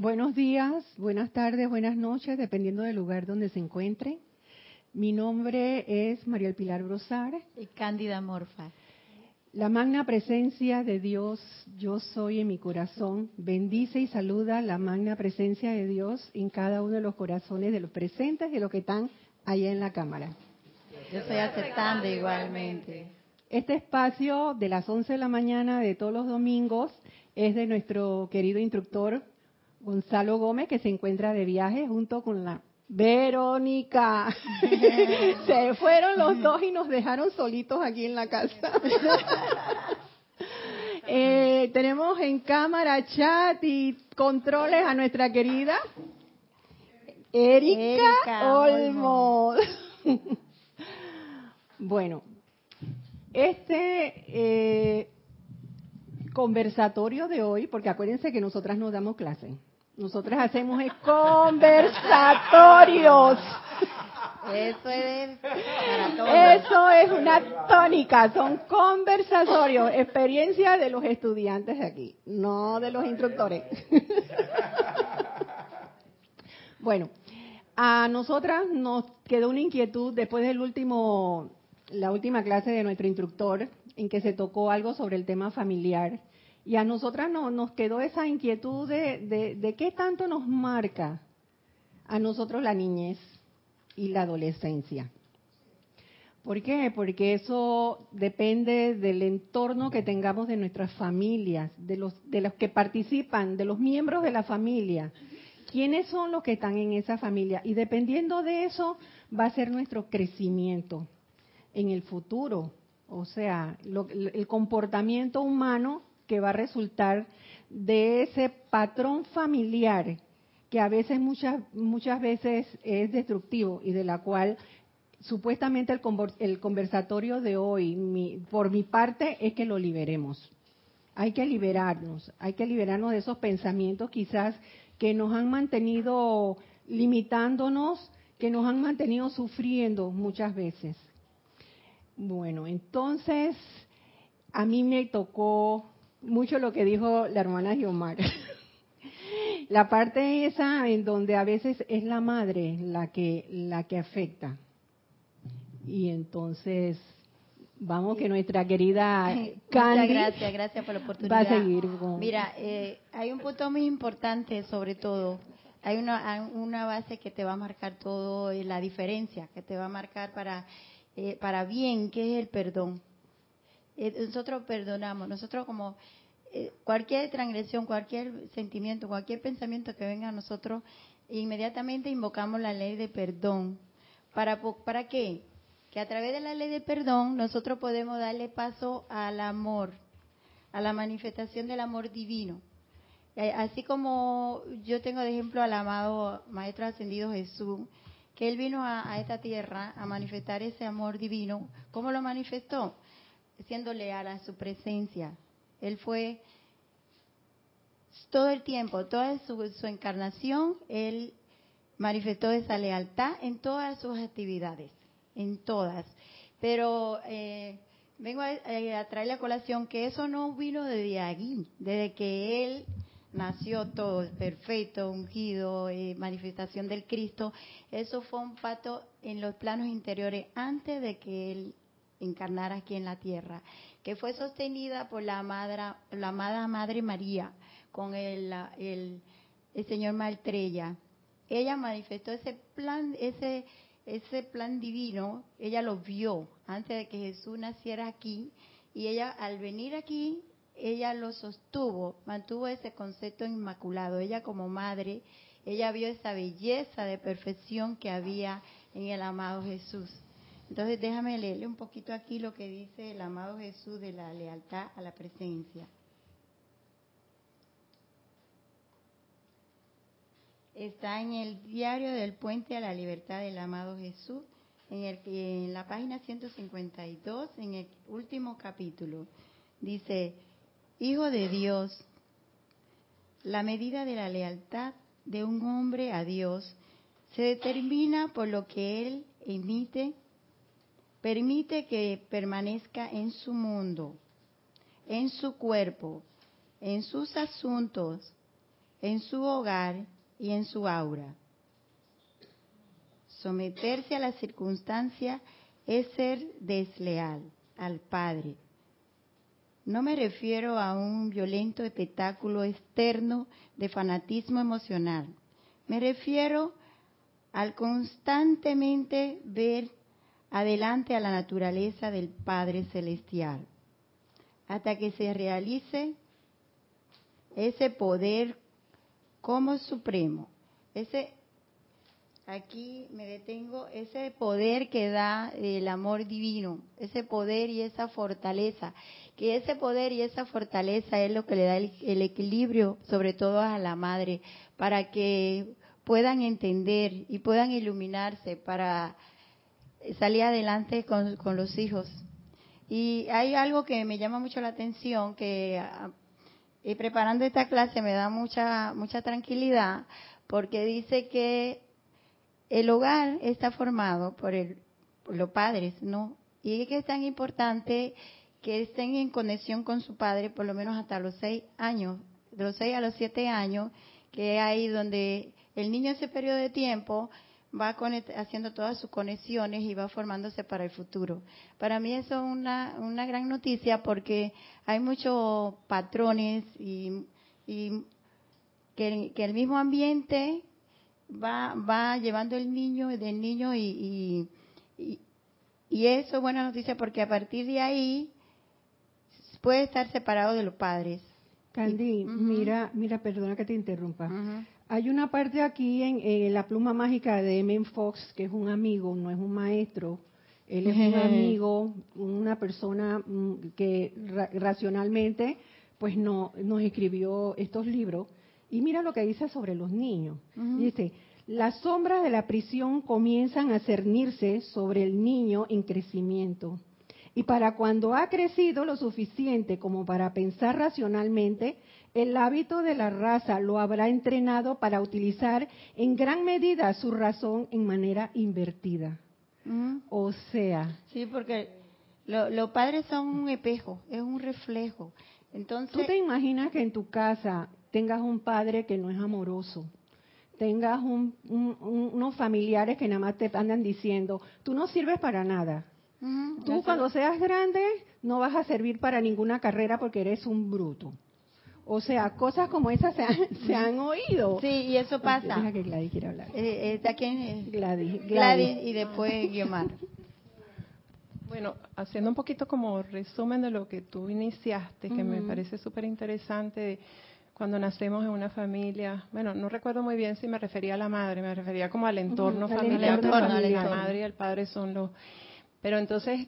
Buenos días, buenas tardes, buenas noches, dependiendo del lugar donde se encuentre. Mi nombre es María Pilar Brosar. Y Cándida Morfa. La magna presencia de Dios, yo soy en mi corazón, bendice y saluda la magna presencia de Dios en cada uno de los corazones de los presentes y de los que están allá en la cámara. Yo estoy aceptando igualmente. Este espacio de las 11 de la mañana de todos los domingos es de nuestro querido instructor Gonzalo Gómez, que se encuentra de viaje junto con la Verónica. Se fueron los dos y nos dejaron solitos aquí en la casa. Eh, tenemos en cámara, chat y controles a nuestra querida Erika, Olmos. bueno, este eh, conversatorio de hoy, porque acuérdense que nosotras nos damos clase nosotras hacemos conversatorios. Eso es Eso es una tónica, son conversatorios, experiencia de los estudiantes de aquí, no de los instructores. bueno, a nosotras nos quedó una inquietud después del último, la última clase de nuestro instructor, en que se tocó algo sobre el tema familiar y a nosotras no, nos quedó esa inquietud de, de, qué tanto nos marca a nosotros la niñez y la adolescencia. ¿Por qué? Porque eso depende del entorno que tengamos de nuestras familias, de los, de los que participan, de los miembros de la familia. ¿Quiénes son los que están en esa familia? Y dependiendo de eso va a ser nuestro crecimiento en el futuro. O sea, el comportamiento humano que va a resultar de ese patrón familiar que a veces muchas muchas veces es destructivo y de la cual supuestamente el, el conversatorio de hoy por mi parte es que lo liberemos. Hay que liberarnos, hay que liberarnos de esos pensamientos quizás que nos han mantenido limitándonos, que nos han mantenido sufriendo muchas veces. Bueno, entonces a mí me tocó mucho lo que dijo la hermana Giomar. la parte esa en donde a veces es la madre la que la que afecta. Y entonces vamos que nuestra querida Candy gracias, gracias por la oportunidad. Va a seguir. Mira, eh, hay un punto muy importante sobre todo. Hay una, una base que te va a marcar todo, eh, la diferencia, que te va a marcar para, eh, para bien, que es el perdón nosotros perdonamos, nosotros como eh, cualquier transgresión, cualquier sentimiento, cualquier pensamiento que venga a nosotros, inmediatamente invocamos la ley de perdón. ¿Para, ¿Para qué? Que a través de la ley de perdón nosotros podemos darle paso al amor, a la manifestación del amor divino. Eh, así como yo tengo de ejemplo al amado Maestro Ascendido Jesús, que él vino a, a esta tierra a manifestar ese amor divino. ¿Cómo lo manifestó? Siendo leal a su presencia. Él fue todo el tiempo, toda su, encarnación, él manifestó esa lealtad en todas sus actividades, en todas. Pero eh, vengo a, a, traer la colación que eso no vino desde aquí, desde que él nació todo perfecto, ungido, eh, manifestación del Cristo. Eso fue un pato en los planos interiores antes de que él encarnar aquí en la tierra, que fue sostenida por la, madre, la amada Madre María con el, el, señor Maltrella. Ella manifestó ese plan, ese, ese plan divino, ella lo vio antes de que Jesús naciera aquí y ella al venir aquí, ella lo sostuvo, mantuvo ese concepto inmaculado. Ella como madre, ella vio esa belleza de perfección que había en el amado Jesús. Entonces déjame leerle un poquito aquí lo que dice el amado Jesús de la lealtad a la presencia. Está en el diario del puente a la libertad del amado Jesús, en, el, la página 152, en el último capítulo. Dice, Hijo de Dios, la medida de la lealtad de un hombre a Dios se determina por lo que él emite Permite que permanezca en su mundo, en su cuerpo, en sus asuntos, en su hogar y en su aura. Someterse a la circunstancia es ser desleal al Padre. No me refiero a un violento espectáculo externo de fanatismo emocional. Me refiero al constantemente ver adelante a la naturaleza del Padre Celestial, hasta que se realice ese poder como supremo, ese aquí me detengo, ese poder que da el amor divino, ese poder y esa fortaleza, que ese poder y esa fortaleza es lo que le da el, equilibrio, sobre todo a la madre, para que puedan entender y puedan iluminarse para salir adelante con, con los hijos. Y hay algo que me llama mucho la atención, que ah, preparando esta clase me da mucha mucha tranquilidad, porque dice que el hogar está formado por, el, por los padres, ¿no? Y es que es tan importante que estén en conexión con su padre por lo menos hasta los seis años, de los seis a los siete años, que es ahí donde el niño ese periodo de tiempo va haciendo todas sus conexiones y va formándose para el futuro. Para mí eso es una, una gran noticia porque hay muchos patrones y, que, el mismo ambiente va, va llevando el niño del niño y, y, y, eso es buena noticia porque a partir de ahí puede estar separado de los padres. Candy, mira, mira, perdona que te interrumpa. Hay una parte aquí en, la pluma mágica de M. Fox, que es un amigo, no es un maestro. Él es un amigo, una persona mm, que racionalmente pues no, nos escribió estos libros. Y mira lo que dice sobre los niños. Dice, las sombras de la prisión comienzan a cernirse sobre el niño en crecimiento. Y para cuando ha crecido lo suficiente como para pensar racionalmente, el hábito de la raza lo habrá entrenado para utilizar en gran medida su razón en manera invertida. O sea. Sí, porque los padres son un espejo, es un reflejo. Entonces. ¿Tú te imaginas que en tu casa tengas un padre que no es amoroso? Tengas unos familiares que nada más te andan diciendo, tú no sirves para nada. Tú cuando seas grande no vas a servir para ninguna carrera porque eres un bruto. O sea, cosas como esas se han, oído. Sí, y eso pasa. Deja que Gladys quiera hablar. Eh, eh quién es? Gladys, Gladys. y después Guiomar. Bueno, haciendo un poquito como resumen de lo que tú iniciaste, que me parece súper interesante, cuando nacemos en una familia, bueno, no recuerdo muy bien si me refería a la madre, me refería como al entorno familiar, la madre y el padre son los... Pero entonces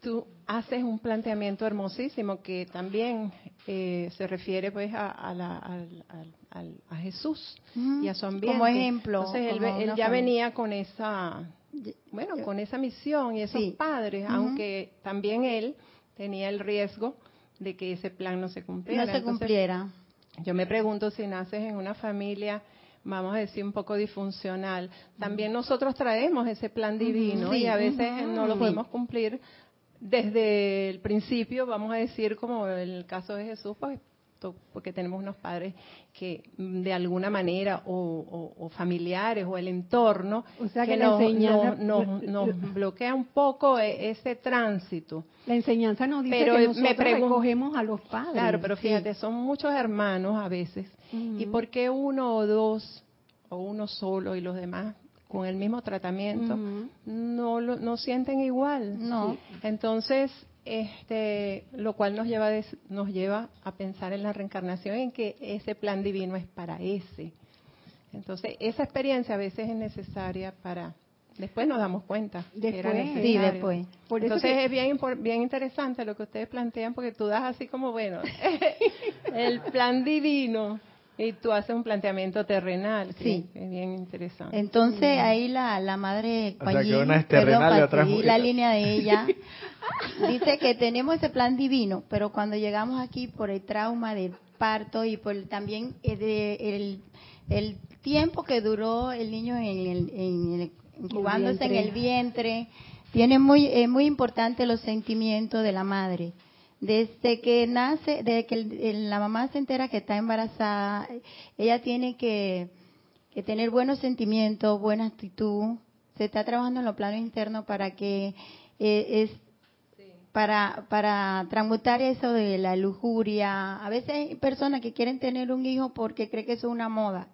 tú haces un planteamiento hermosísimo que también eh, se refiere pues a, a, Jesús y a su ambiente. Como ejemplo. Entonces él, ya venía con esa, bueno, con esa misión y esos padres, aunque también él tenía el riesgo de que ese plan no se cumpliera. No se cumpliera. Yo me pregunto si naces en una familia vamos a decir, un poco disfuncional. También nosotros traemos ese plan divino y a veces no lo podemos cumplir desde el principio, vamos a decir, como en el caso de Jesús, pues porque tenemos unos padres que de alguna manera o, familiares o el entorno o sea que, nos, bloquea un poco e, ese tránsito. La enseñanza nos dice pero que nosotros me recogemos a los padres. Claro, pero fíjate, son muchos hermanos a veces. ¿Y por qué uno o dos o uno solo y los demás con el mismo tratamiento, no, lo, no sienten igual. No. Entonces, este, lo cual nos lleva, nos lleva a pensar en la reencarnación, en que ese plan divino es para ese. Entonces, esa experiencia a veces es necesaria para... Después nos damos cuenta. Después, sí, después. Entonces es bien, bien interesante lo que ustedes plantean porque tú das así como, bueno, el plan divino y tú haces un planteamiento terrenal, sí. es bien interesante. Entonces ahí la, la madre o sea, que una es terrenal y otra es la línea de ella. Dice que tenemos ese plan divino, pero cuando llegamos aquí por el trauma del parto y por también el, el, tiempo que duró el niño en el, en incubándose en el vientre, tiene muy muy importante los sentimientos de la madre desde que nace, desde que la mamá se entera que está embarazada, ella tiene que, tener buenos sentimientos, buena actitud. Se está trabajando en lo plano interno para que eh, es para para transmutar eso de la lujuria. A veces hay personas que quieren tener un hijo porque cree que es una moda.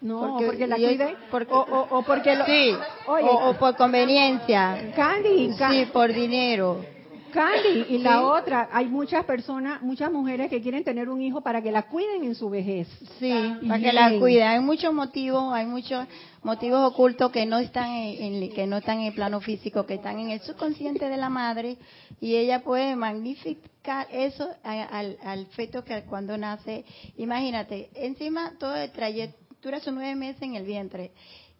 No, porque, la cuiden, o, porque lo, sí, o, por conveniencia. Candy, Sí, por dinero. Candy, y la otra, hay muchas personas, muchas mujeres que quieren tener un hijo para que la cuiden en su vejez. Sí, para que la cuiden. Hay muchos motivos, hay muchos motivos ocultos que no están en, que no están en el plano físico, que están en el subconsciente de la madre y ella puede magnificar eso al, al feto que cuando nace. Imagínate, encima todo el trayecto, dura sus nueve meses en el vientre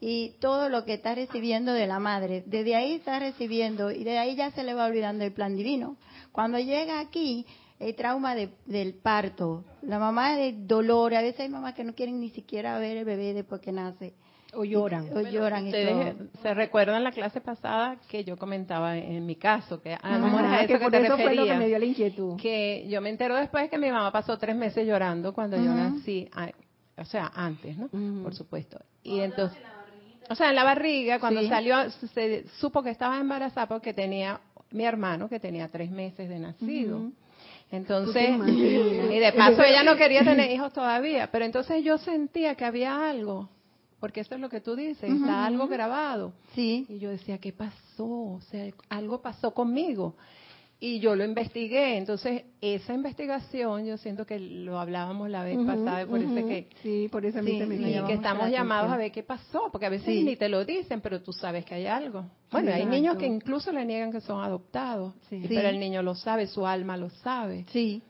y todo lo que está recibiendo de la madre. Desde ahí está recibiendo y de ahí ya se le va olvidando el plan divino. Cuando llega aquí, el trauma del parto, la mamá de dolor, a veces hay mamás que no quieren ni siquiera ver el bebé después que nace. O lloran. O lloran. Ustedes se recuerdan la clase pasada que yo comentaba en mi caso, que a lo mejor a eso que, te eso fue lo que me dio la inquietud. Que yo me entero después que mi mamá pasó tres meses llorando cuando yo nací, o sea, antes, ¿no? Por supuesto. Y entonces o sea, en la barriga, cuando salió, se supo que estaba embarazada porque tenía mi hermano que tenía tres meses de nacido. Entonces, y de paso ella no quería tener hijos todavía, pero entonces yo sentía que había algo, porque eso es lo que tú dices, está algo grabado. Sí. Y yo decía, ¿qué pasó? O sea, algo pasó conmigo y yo lo investigué. Entonces, esa investigación, yo siento que lo hablábamos la vez pasada, por eso que. Sí, por eso sí, me que estamos llamados a ver qué pasó, porque a veces ni te lo dicen, pero tú sabes que hay algo. Bueno, hay niños que incluso le niegan que son adoptados, pero el niño lo sabe, su alma lo sabe. Sí.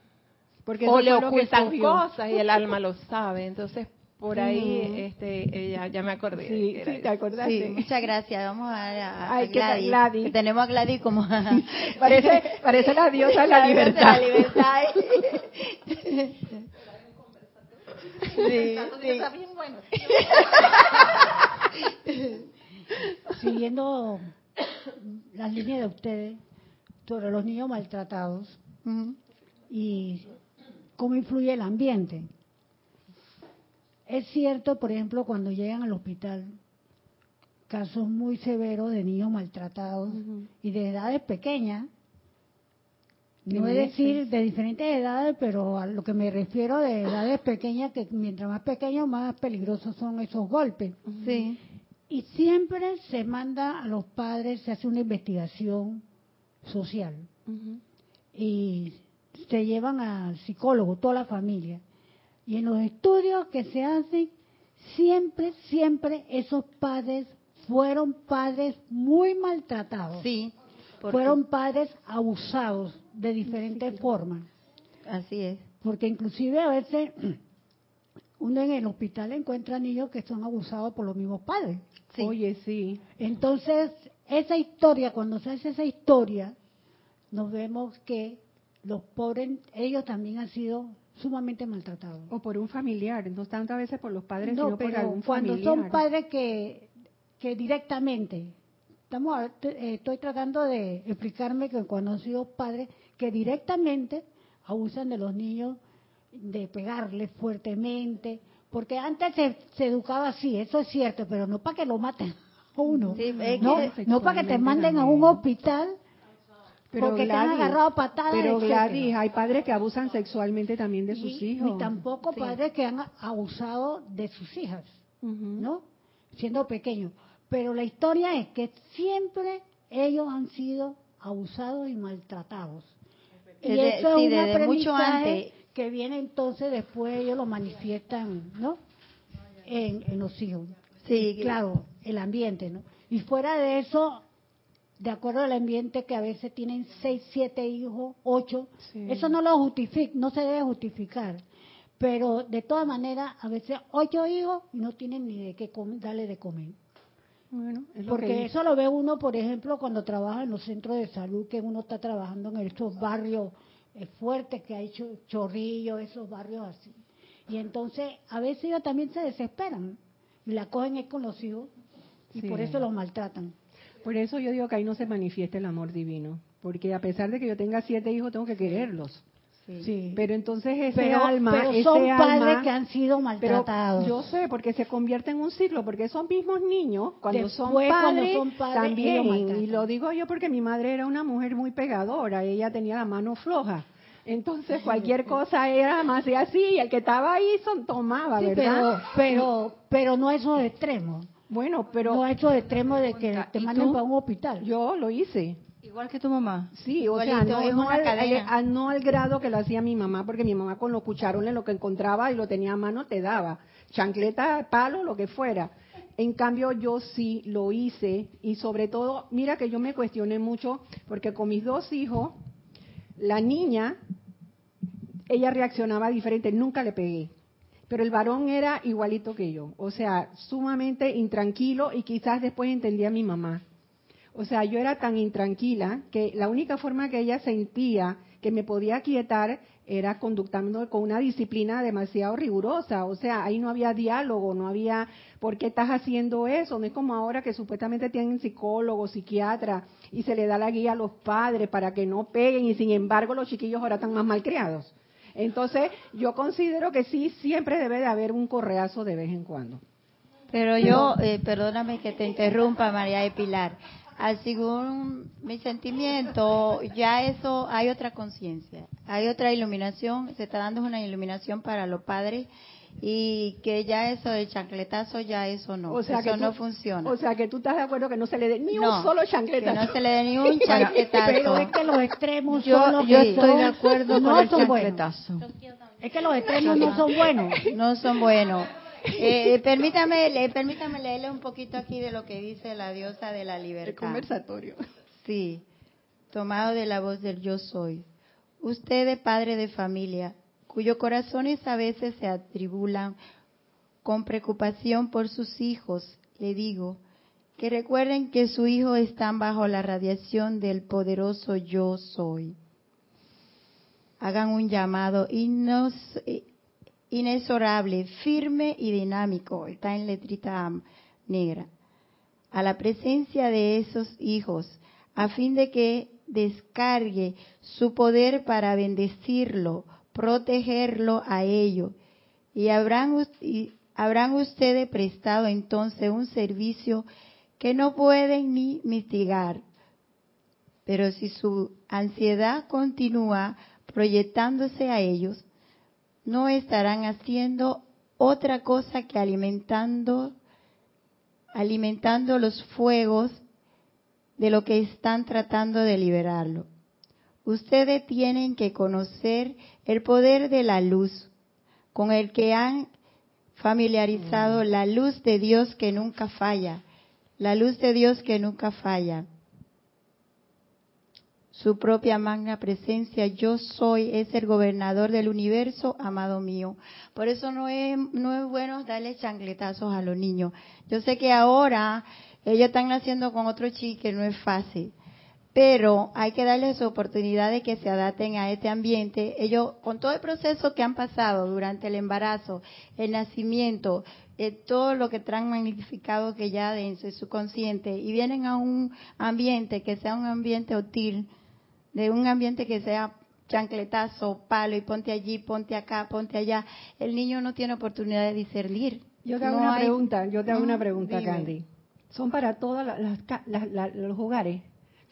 Porque o le ocultan cosas y el alma lo sabe. Entonces, por ahí este ella ya me acordé sí, sí te acordaste. Sí, muchas gracias. Vamos a, a, Gladys, Que tenemos a Gladys como parece parece la diosa de la, libertad, la libertad. sí, sí. está bien bueno. Siguiendo las líneas de ustedes sobre los niños maltratados y cómo influye el ambiente es cierto, por ejemplo, cuando llegan al hospital, casos muy severos de niños maltratados y de edades pequeñas. No es decir de diferentes edades, pero a lo que me refiero de edades pequeñas, que mientras más pequeños, más peligrosos son esos golpes. Sí. Y siempre se manda a los padres, se hace una investigación social. Y se llevan al psicólogo, toda la familia. Y en los estudios que se hacen, siempre, siempre esos padres fueron padres muy maltratados. Sí. Fueron padres abusados de diferentes formas. Así es. Porque inclusive a veces uno en el hospital encuentra niños que son abusados por los mismos padres. Oye, sí. Entonces, esa historia, cuando se hace esa historia, nos vemos que los pobres, ellos también han sido sumamente maltratados. O por un familiar, no tanto a veces por los padres, no, sino por algún cuando son padres que, que directamente, estamos eh, estoy tratando de explicarme que cuando han sido padres que directamente abusan de los niños, de pegarles fuertemente, porque antes se, educaba así, eso es cierto, pero no para que lo maten a uno, no, no para que te manden a un hospital pero porque te han agarrado patadas. Pero Gladys, hay padres que abusan sexualmente también de sus hijos. Y tampoco padres que han abusado de sus hijas, ¿no? Siendo pequeños. Pero la historia es que siempre ellos han sido abusados y maltratados. Y eso es un aprendizaje que viene entonces después ellos lo manifiestan, ¿no? En, en los hijos. Sí, claro, el ambiente, ¿no? Y fuera de eso, de acuerdo al ambiente que a veces tienen seis, siete hijos, ocho, eso no lo justifica, no se debe justificar. Pero de todas maneras, a veces ocho hijos y no tienen ni de qué darle de comer. Bueno, Porque eso lo ve uno, por ejemplo, cuando trabaja en los centros de salud, que uno está trabajando en estos barrios eh, fuertes que hay chorrillos, esos barrios así. Y entonces, a veces ellos también se desesperan y la cogen es con los hijos y por eso los maltratan. Por eso yo digo que ahí no se manifiesta el amor divino. porque a pesar de que yo tenga siete hijos, tengo que quererlos. Sí. Pero entonces ese pero, alma, pero son ese padres alma, que han sido maltratados. yo sé, porque se convierte en un ciclo, porque esos mismos niños, cuando, son, padres, cuando son padres, también, maltratan. y lo digo yo porque mi madre era una mujer muy pegadora, ella tenía la mano floja. Entonces cualquier cosa era más y así, y el que estaba ahí son, tomaba, Sí, ¿verdad? pero, pero, pero no esos extremos. Bueno, pero no esos extremos de que te ¿Y manden tú? para un hospital. yo lo hice. Igual que tu mamá. Sí, o sea, no, es no una al, cadena. al- al- no al grado que lo hacía mi mamá, porque mi mamá con los cucharones lo que encontraba y lo tenía a mano te daba. Chancleta, palo, lo que fuera. En cambio, yo sí lo hice y sobre todo, mira que yo me cuestioné mucho, porque con mis dos hijos, la niña, ella reaccionaba diferente, nunca le pegué. Pero el varón era igualito que yo, o sea, sumamente intranquilo y quizás después entendía a mi mamá. O sea, yo era tan intranquila que la única forma que ella sentía que me podía quietar era conductando con una disciplina demasiado rigurosa. O sea, ahí no había diálogo, no había por qué estás haciendo eso. No es como ahora que supuestamente tienen psicólogos, psiquiatras y se le da la guía a los padres para que no peguen y sin embargo los chiquillos ahora están más malcriados. Entonces, yo considero que sí, siempre debe de haber un correazo de vez en cuando. Pero yo, eh, perdóname que te interrumpa, María de Pilar. Al según mi sentimiento, ya eso hay otra conciencia, hay otra iluminación, se está dando una iluminación para los padres y que ya eso de chancletazo, ya eso no, O sea eso que no funciona. O sea, que tú estás de acuerdo que no se le dé ni No, un solo que chancletazo. no se le dé ni un Pero chancletazo. es que los extremos Yo, son los yo que estoy son- de acuerdo no con el buenos. chancletazo. Es que los extremos no son buenos. no son buenos. Eh, permítame, le, permítame leerle un poquito aquí de lo que dice la diosa de la El libertad. conversatorio. Sí, tomado de la voz del yo soy. Usted, padre de familia, cuyos corazones a veces se atribulan con preocupación por sus hijos, le digo que recuerden que sus hijos están bajo la radiación del poderoso yo soy. Hagan un llamado inos- inexorable, firme y dinámico, está en letrita negra, a la presencia de esos hijos, a fin de que descargue su poder para bendecirlo, protegerlo a ello. Y habrán, y habrán ustedes prestado entonces un servicio que no pueden ni mitigar. Pero si su ansiedad continúa proyectándose a ellos, no estarán haciendo otra cosa que alimentando alimentando los fuegos de lo que están tratando de liberarlo. Ustedes tienen que conocer el poder de la luz con el que han familiarizado la luz de Dios que nunca falla, la luz de Dios que nunca falla. Su propia magna presencia, yo soy, es el gobernador del universo, amado mío. Por eso no es, no es bueno darle chancletazos a los niños. Yo sé que ahora ellos están naciendo con otro chique, no es fácil. Pero hay que darles oportunidad de que se adapten a este ambiente. Ellos, con todo el proceso que han pasado durante el embarazo, el nacimiento, eh, todo lo que traen magnificado que ya de en su subconsciente, y vienen a un ambiente que sea un ambiente hostil, de un ambiente que sea chancletazo, palo, y ponte allí, ponte acá, ponte allá, el niño no tiene oportunidad de discernir. Yo te hago No una hay- pregunta, yo te hago una Mm, pregunta, dime. Candy. Son para todos los hogares.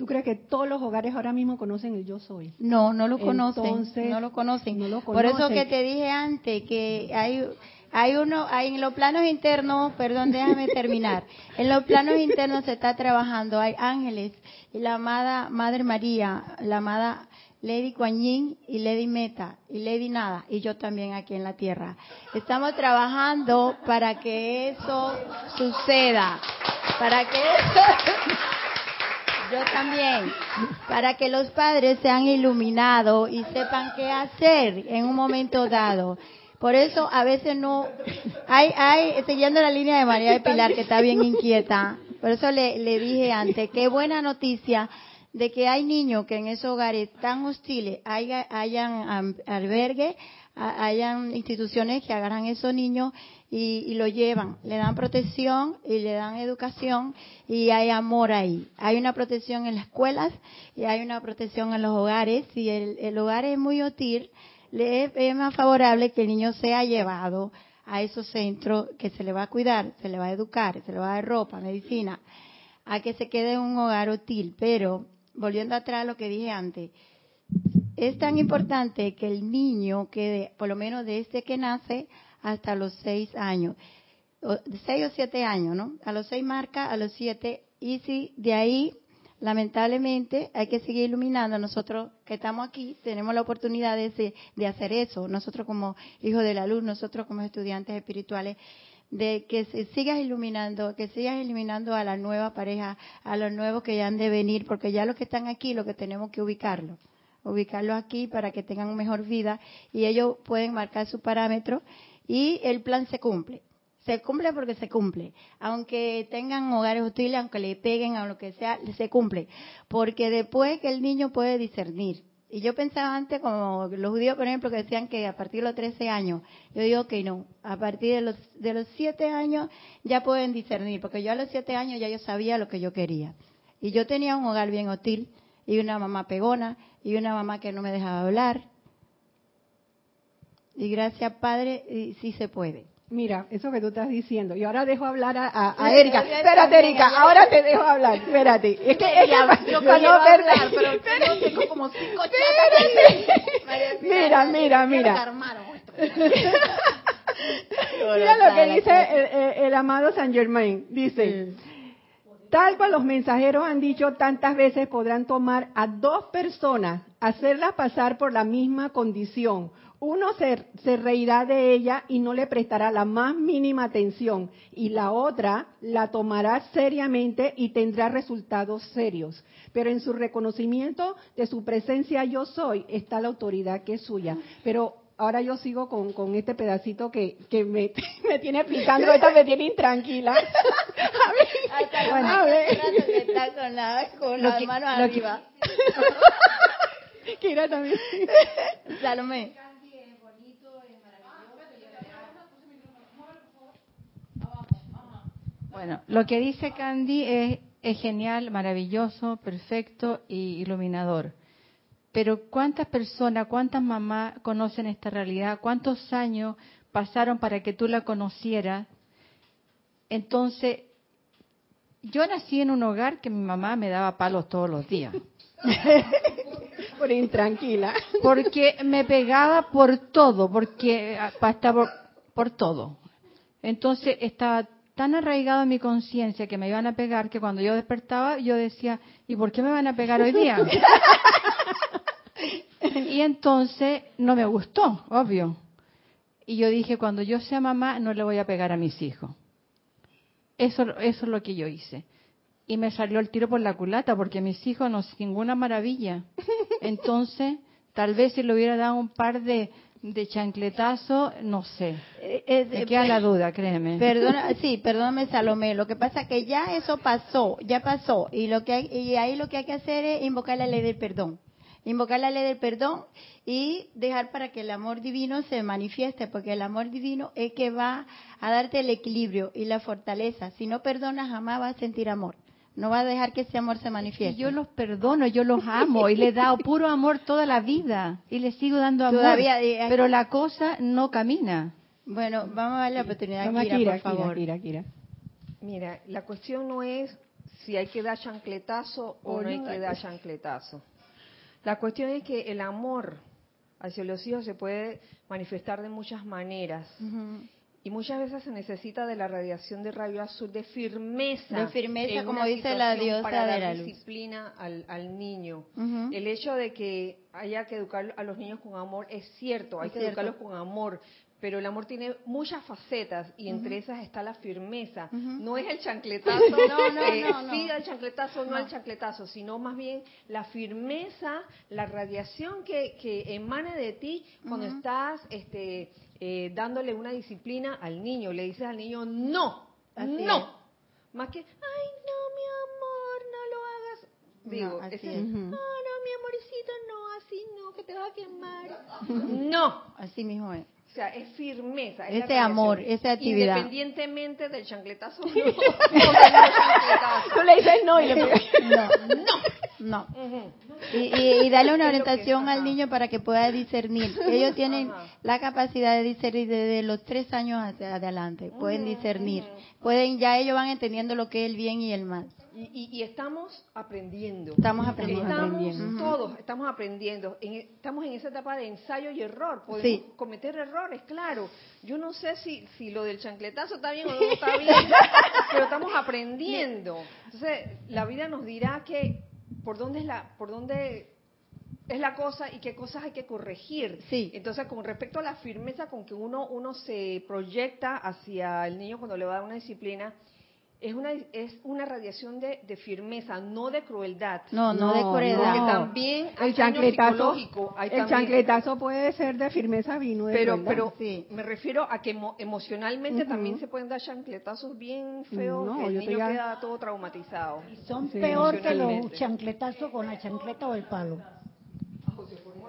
¿Tú crees que todos los hogares ahora mismo conocen el yo soy? No, no lo conocen, Entonces, no lo conocen. no lo Por eso que te dije antes que hay hay uno hay en los planos internos, perdón, déjame terminar. En los planos internos se está trabajando, hay ángeles y la amada Madre María, la amada Lady Kuan Yin y Lady Meta y Lady Nada y yo también aquí en la tierra. Estamos trabajando para que eso suceda, para que eso yo también, para que los padres sean iluminados y sepan qué hacer en un momento dado. Por eso a veces no, hay, hay, siguiendo la línea de María de Pilar que está bien inquieta, por eso le, le dije antes, qué buena noticia de que hay niños que en esos hogares tan hostiles haya, hayan albergue, hayan instituciones que agarran a esos niños y, y, lo llevan, le dan protección y le dan educación y hay amor ahí. Hay una protección en las escuelas y hay una protección en los hogares. Si el, el hogar es muy hostil, le es, más favorable que el niño sea llevado a esos centros que se le va a cuidar, se le va a educar, se le va a dar ropa, medicina, a que se quede en un hogar hostil. Pero, volviendo atrás a lo que dije antes, es tan importante que el niño quede, por lo menos desde que nace hasta los seis años, seis o siete años, ¿no? A los seis marca, a los siete, y si de ahí, lamentablemente, hay que seguir iluminando. Nosotros que estamos aquí tenemos la oportunidad de, de hacer eso. Nosotros como hijos de la luz, nosotros como estudiantes espirituales, de que sigas iluminando, que sigas iluminando a la nueva pareja, a los nuevos que ya han de venir, porque ya los que están aquí, lo que tenemos que ubicarlo ubicarlos aquí para que tengan mejor vida y ellos pueden marcar su parámetro y el plan se cumple. Se cumple porque se cumple. Aunque tengan hogares hostiles, aunque le peguen a lo que sea, se cumple. Porque después que el niño puede discernir. Y yo pensaba antes, como los judíos, por ejemplo, que decían que a partir de los 13 años, yo digo que no, a partir de los, de los 7 años ya pueden discernir, porque yo a los 7 años ya yo sabía lo que yo quería. Y yo tenía un hogar bien hostil, y una mamá pegona, y una mamá que no me dejaba hablar. Y gracias, Padre, sí se puede. Mira, eso que tú estás diciendo. Y ahora dejo hablar a, a, Erika. Espérate, Erika, ahora te dejo hablar. Espérate. Es que ella, yo no hablar, pero tengo como cinco chatas. Mira, mira, mira. Mira lo que dice el, amado Saint Germain. Dice, tal cual los mensajeros han dicho tantas veces, podrán tomar a dos personas, hacerlas pasar por la misma condición uno se, reirá de ella y no le prestará la más mínima atención, y la otra la tomará seriamente y tendrá resultados serios. Pero en su reconocimiento de su presencia yo soy está la autoridad que es suya. Pero ahora yo sigo con, este pedacito que, me, tiene picando, esta me tiene intranquila. a ver, está con la, con las manos arriba. Kira también. Salomé. Bueno, lo que dice Candy es, genial, maravilloso, perfecto y iluminador. Pero ¿cuántas personas, cuántas mamás conocen esta realidad? ¿Cuántos años pasaron para que tú la conocieras? Entonces, yo nací en un hogar que mi mamá me daba palos todos los días. por intranquila. Porque me pegaba por todo, porque hasta por, por todo. Entonces estaba tan arraigado en mi conciencia que me iban a pegar que cuando yo despertaba yo decía, ¿y por qué me van a pegar hoy día? y entonces no me gustó, obvio. Y yo dije, cuando yo sea mamá no le voy a pegar a mis hijos. Eso, eso es lo que yo hice. Y me salió el tiro por la culata porque mis hijos no son ninguna maravilla. Entonces, tal vez si le hubiera dado un par de, de chancletazo, no sé. Eh, Me queda la duda, créeme. Perdona, sí, perdóname Salomé. Lo que pasa es que ya eso pasó, ya pasó. Y, lo que y ahí lo que hay que hacer es invocar la ley del perdón. Invocar la ley del perdón y dejar para que el amor divino se manifieste, porque el amor divino es que va a darte el equilibrio y la fortaleza. Si no perdonas, jamás vas a sentir amor. No va a dejar que ese amor se manifieste. yo los perdono, yo los amo y le he dado puro amor toda la vida y le sigo dando amor. Todavía, eh, pero la cosa no camina. Bueno, vamos a darle la oportunidad a Kira, por favor. Mira, la cuestión no es si hay que dar chancletazo o, no hay que dar chancletazo. La cuestión es que el amor hacia los hijos se puede manifestar de muchas maneras. Y muchas veces se necesita de la radiación de rayo azul de firmeza. De firmeza, como dice la diosa para de la disciplina al, al niño. El hecho de que haya que educar a los niños con amor es cierto, hay que educarlos con amor, pero el amor tiene muchas facetas y entre esas está la firmeza. No es el chancletazo, no, no, eh, no, sí el chancletazo, no, el chancletazo, sino más bien la firmeza, la radiación que, que emana de ti cuando estás este, eh, dándole una disciplina al niño. Le dices al niño, no, no. Más que, ay, no, mi amor, no lo hagas. Digo, no, no, mi amorcito, no, así no, que te vas a quemar. No. Así mismo es. O sea, es firmeza. ese amor, esa actividad. Independientemente del chancletazo. No, Tú le dices no y le No, no. No. y, y, darle una orientación al niño para que pueda discernir. Ellos tienen la capacidad de discernir desde los tres años hacia adelante. Pueden discernir. Pueden, ya ellos van entendiendo lo que es el bien y el mal. Y, estamos aprendiendo. Estamos aprendiendo. Estamos todos, estamos aprendiendo. estamos en esa etapa de ensayo y error. Podemos cometer errores, claro. Yo no sé si, si lo del chancletazo está bien o no está bien, pero estamos aprendiendo. Entonces, la vida nos dirá que por dónde es la, por dónde es la cosa y qué cosas hay que corregir. Sí. Entonces, con respecto a la firmeza con que uno, uno se proyecta hacia el niño cuando le va a dar una disciplina, es una, es una radiación de, de, firmeza, no de crueldad. No, no, de crueldad. Porque también el chancletazo, el chancletazo puede ser de firmeza vino de pero, Pero me refiero a que emocionalmente también se pueden dar chancletazos bien feos que el niño queda todo traumatizado. Y son peor que los chancletazos con la chancleta o el palo.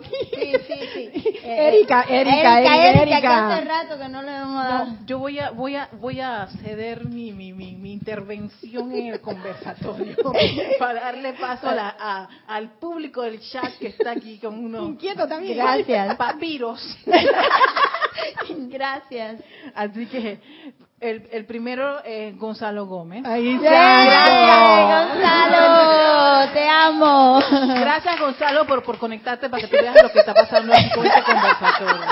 Sí, sí, sí. Erika, Erika, Erika, Erika, hace rato que no le hemos dado. yo voy a, voy a, voy a ceder mi, mi, mi, intervención en el conversatorio para darle paso a la, al público del chat que está aquí con unos inquieto también. Gracias. Papiros. Gracias. Así que el, el primero es Gonzalo Gómez. Ahí Gracias, Gonzalo. Te amo. Gracias, Gonzalo, por, por conectarte para que tú veas lo que está pasando aquí con este conversatorio.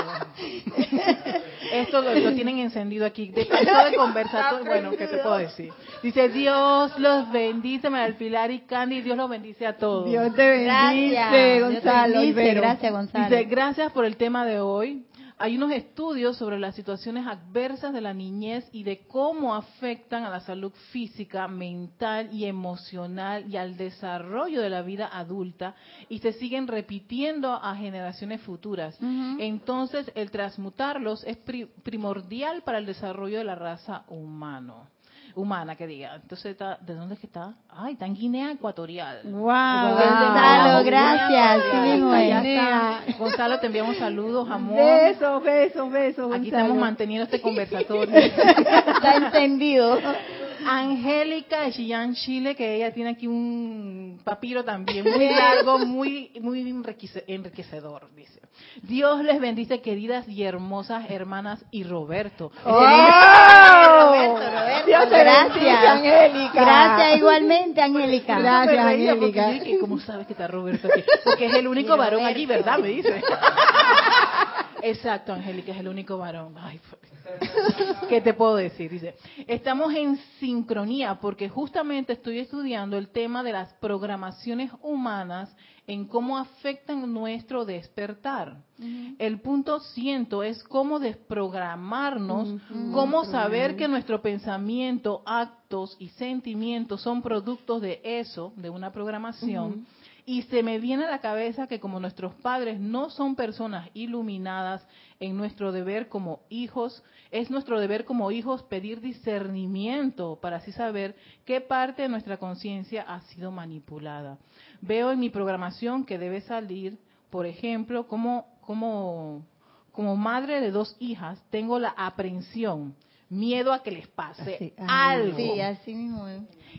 Esto lo, tienen encendido aquí. De de conversatorio, bueno, ¿qué te puedo decir? Dice, Dios los bendice, María Pilar y Candy, Dios los bendice a todos. Dios te bendice, Gonzalo. Gracias, Gonzalo. Dice, gracias por el tema de hoy hay unos estudios sobre las situaciones adversas de la niñez y de cómo afectan a la salud física, mental y emocional y al desarrollo de la vida adulta y se siguen repitiendo a generaciones futuras. Entonces, el transmutarlos es primordial para el desarrollo de la raza humana humana que diga. Entonces, ¿de dónde es que está? Ay, está en Guinea Ecuatorial. Wow, Gonzalo, gracias. Sí Gonzalo, te enviamos saludos, amor. Besos, besos, besos. Aquí estamos manteniendo este conversatorio. está entendido. Angélica de Chillán, Chile, que ella tiene aquí un papiro también muy largo, muy muy enriquecedor, dice. Dios les bendice, queridas y hermosas hermanas y Roberto. Oh, Roberto, Roberto, gracias. Angélica. Gracias igualmente, Angélica. Gracias, Angélica. ¿Cómo sabes que está Roberto aquí? Porque es el único varón allí, ¿verdad? Me dice. Exacto, Angélica, es el único varón. Ay, ¿Qué te puedo decir? Dice, estamos en sincronía porque justamente estoy estudiando el tema de las programaciones humanas en cómo afectan nuestro despertar. El punto ciento es cómo desprogramarnos, cómo saber que nuestro pensamiento, actos y sentimientos son productos de eso, de una programación. Y se me viene a la cabeza que como nuestros padres no son personas iluminadas en nuestro deber como hijos, es nuestro deber como hijos pedir discernimiento para así saber qué parte de nuestra conciencia ha sido manipulada. Veo en mi programación que debe salir, por ejemplo, como, como, como madre de dos hijas, tengo la aprensión miedo a que les pase algo. Sí, así mismo.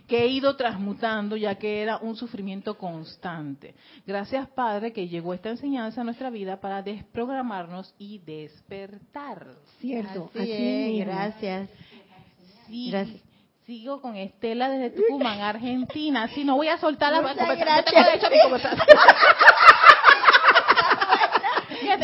Que he ido transmutando ya que era un sufrimiento constante. Gracias, Padre, que llegó esta enseñanza a nuestra vida para desprogramarnos y despertar. Cierto, así, gracias. gracias. Sigo con Estela desde Tucumán, Argentina. Si no voy a soltar la Gracias.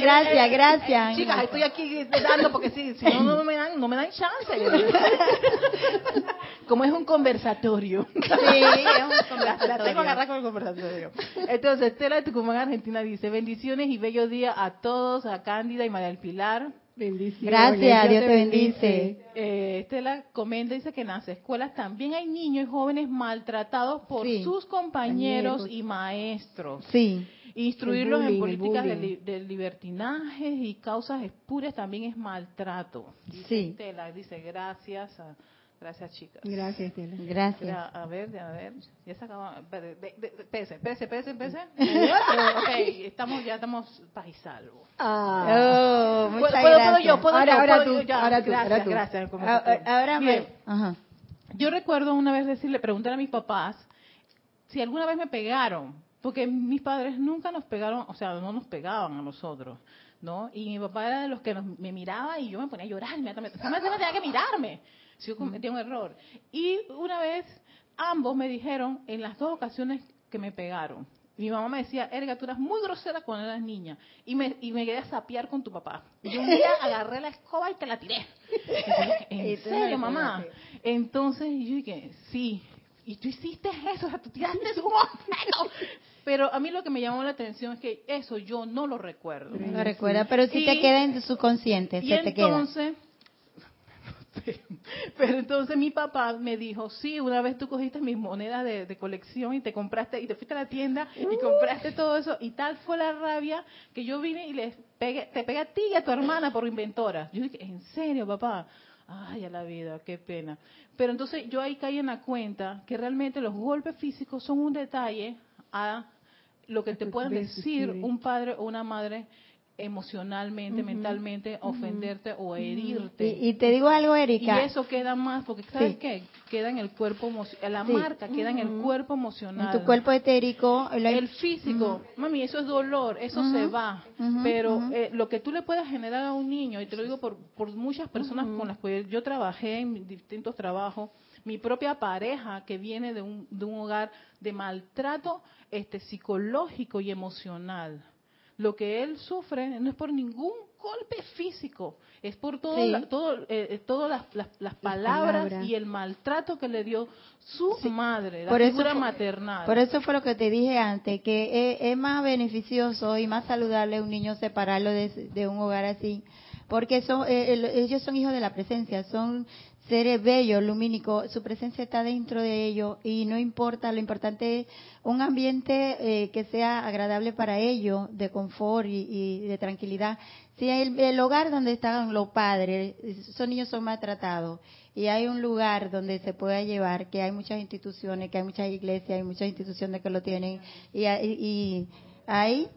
Gracias, gracias. Chicas, estoy aquí dando porque si, si no, no me dan, no me dan chance. Como es un conversatorio. Sí, es un conversatorio. La tengo agarrada con el conversatorio. Entonces, Estela de Tucumán, Argentina dice, bendiciones y bello día a todos, a Cándida y María del Pilar. Bendiciones. Gracias, Dios te bendice. Eh, Estela comenta, dice que en las escuelas también hay niños y jóvenes maltratados por sus compañeros, y maestros. Sí. Instruirlos en políticas de, libertinaje y causas espurias también es maltrato. Dice Estela, dice gracias a Gracias, chicas. Gracias, Gracias. a ver, a ver. Ya se acabó. Espérese, espérese, espérese, espérese. ok, estamos, ya estamos paz y salvo. Ah. Oh, muchas ¿Puedo, gracias. yo, puedo ahora, yo, ahora puedo tú, yo, ya. ahora tú, gracias, ahora tú. gracias. como Ah, que- Ahora me... Ajá. Yo recuerdo una vez decirle, preguntar a mis papás si alguna vez me pegaron, porque mis padres nunca nos pegaron, o sea, no nos pegaban a nosotros, ¿no? Y mi papá era de los que nos- me miraba y yo me ponía a llorar inmediatamente. O sea, me tenía que mirarme si yo cometía un error. Y una vez ambos me dijeron en las dos ocasiones que me pegaron. Mi mamá me decía, Erga, tú eras muy grosera cuando eras niña. Y me, y me quedé a sapear con tu papá. Y un día agarré la escoba y te la tiré. Y dije, ¿En serio, mamá? Entonces yo dije, sí. Y tú hiciste eso, o sea, tú tiraste un objeto. Pero a mí lo que me llamó la atención es que eso yo no lo recuerdo. No recuerda, pero sí Y- te queda en tu subconsciente, Y se te queda. pero entonces mi papá me dijo, sí, una vez tú cogiste mis monedas de, de colección y te compraste, y te fuiste a la tienda y compraste todo eso, y tal fue la rabia que yo vine y les pegué, te pegué a ti y a tu hermana por inventora. Yo dije, ¿en serio, papá? Ay, a la vida, qué pena. Pero entonces yo ahí caí en la cuenta que realmente los golpes físicos son un detalle a lo que te pueden decir un padre o una madre emocionalmente, mentalmente, ofenderte o herirte. Y, y te digo algo, Y Erika. eso queda más, porque ¿sabes Sí. qué? Queda en el cuerpo, emo- la Sí. marca queda en el cuerpo en emocional. tu cuerpo etérico, El físico, mami, eso es dolor, eso se va. pero eh, lo que tú le puedas generar a un niño, y te lo digo por, por muchas personas con las que yo trabajé en distintos trabajos, mi propia pareja que viene de un, de un hogar de maltrato este psicológico y emocional. Lo que él sufre no es por ningún golpe físico, es por todo, Sí. la- todo, eh, eh, todas las, las- las palabras, palabras. y el maltrato que le dio su madre, la Por figura maternal. Por eso fue lo que te dije antes, que es, es más beneficioso y más saludable un niño separarlo de, de un hogar así, porque son, eh, el- ellos son hijos de la presencia, son seres bellos, lumínicos, su presencia está dentro de ellos y no importa, lo importante es un ambiente eh, que sea agradable para ellos, de confort y, y de tranquilidad. Si el, el hogar donde están los padres, esos niños son maltratados y hay un lugar donde se pueda llevar, que hay muchas instituciones, que hay muchas iglesias, hay muchas instituciones que lo tienen y, hay- y ahí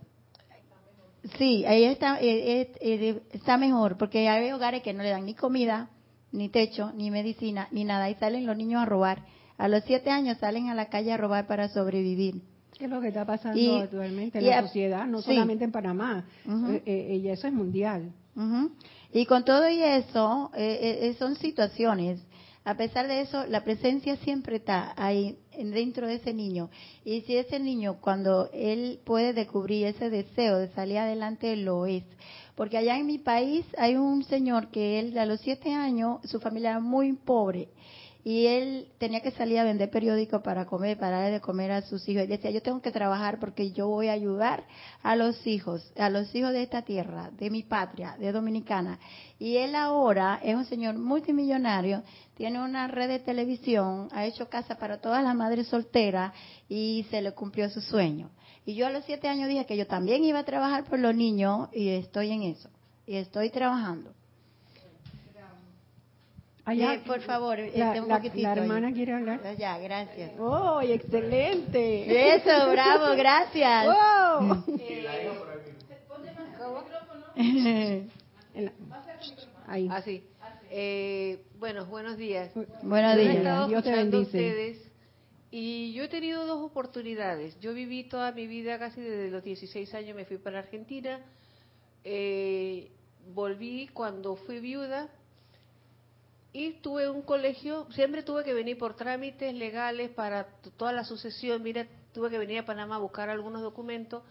sí, ahí está, eh, eh, eh, está mejor, porque hay hogares que no le dan ni comida, ni techo, ni medicina, ni nada, y salen los niños a robar. A los siete años salen a la calle a robar para sobrevivir. ¿Qué es lo que está pasando Y- actualmente en y la sociedad? No sí. solamente en Panamá, Ujú. eh, eh, y eso es mundial. Y con todo y eso, eh, eh, son situaciones. A pesar de eso, la presencia siempre está ahí en- dentro de ese niño. Y si ese niño, cuando él puede descubrir ese deseo de salir adelante, lo es. Porque allá en mi país hay un señor que él a los siete años, su familia era muy pobre. Y él tenía que salir a vender periódicos para comer, para darle de comer a sus hijos. Y decía, yo tengo que trabajar porque yo voy a ayudar a los hijos, a los hijos de esta tierra, de mi patria, de Dominicana. Y él ahora es un señor multimillonario, tiene una red de televisión, ha hecho casa para todas las madres solteras y se le cumplió su sueño. Y yo a los siete años dije que yo también iba a trabajar por los niños y estoy en eso. Y estoy trabajando. Allá, Eh, por favor, la, este, un la- poquitito la ahí. hermana quiere hablar. Ya, gracias. ¡Oh, excelente! Eso, bravo, gracias. ¡Wow! La- Ahí. Así. Eh, bueno, buenos días. Buenos Yo he días. estado Dios te bendice. ustedes y yo he tenido dos oportunidades. Yo viví toda mi vida, casi desde los 16 años me fui para Argentina. Eh, volví cuando fui viuda y tuve un colegio, siempre tuve que venir por trámites legales para toda la sucesión. Mira, tuve que venir a Panamá a buscar algunos documentos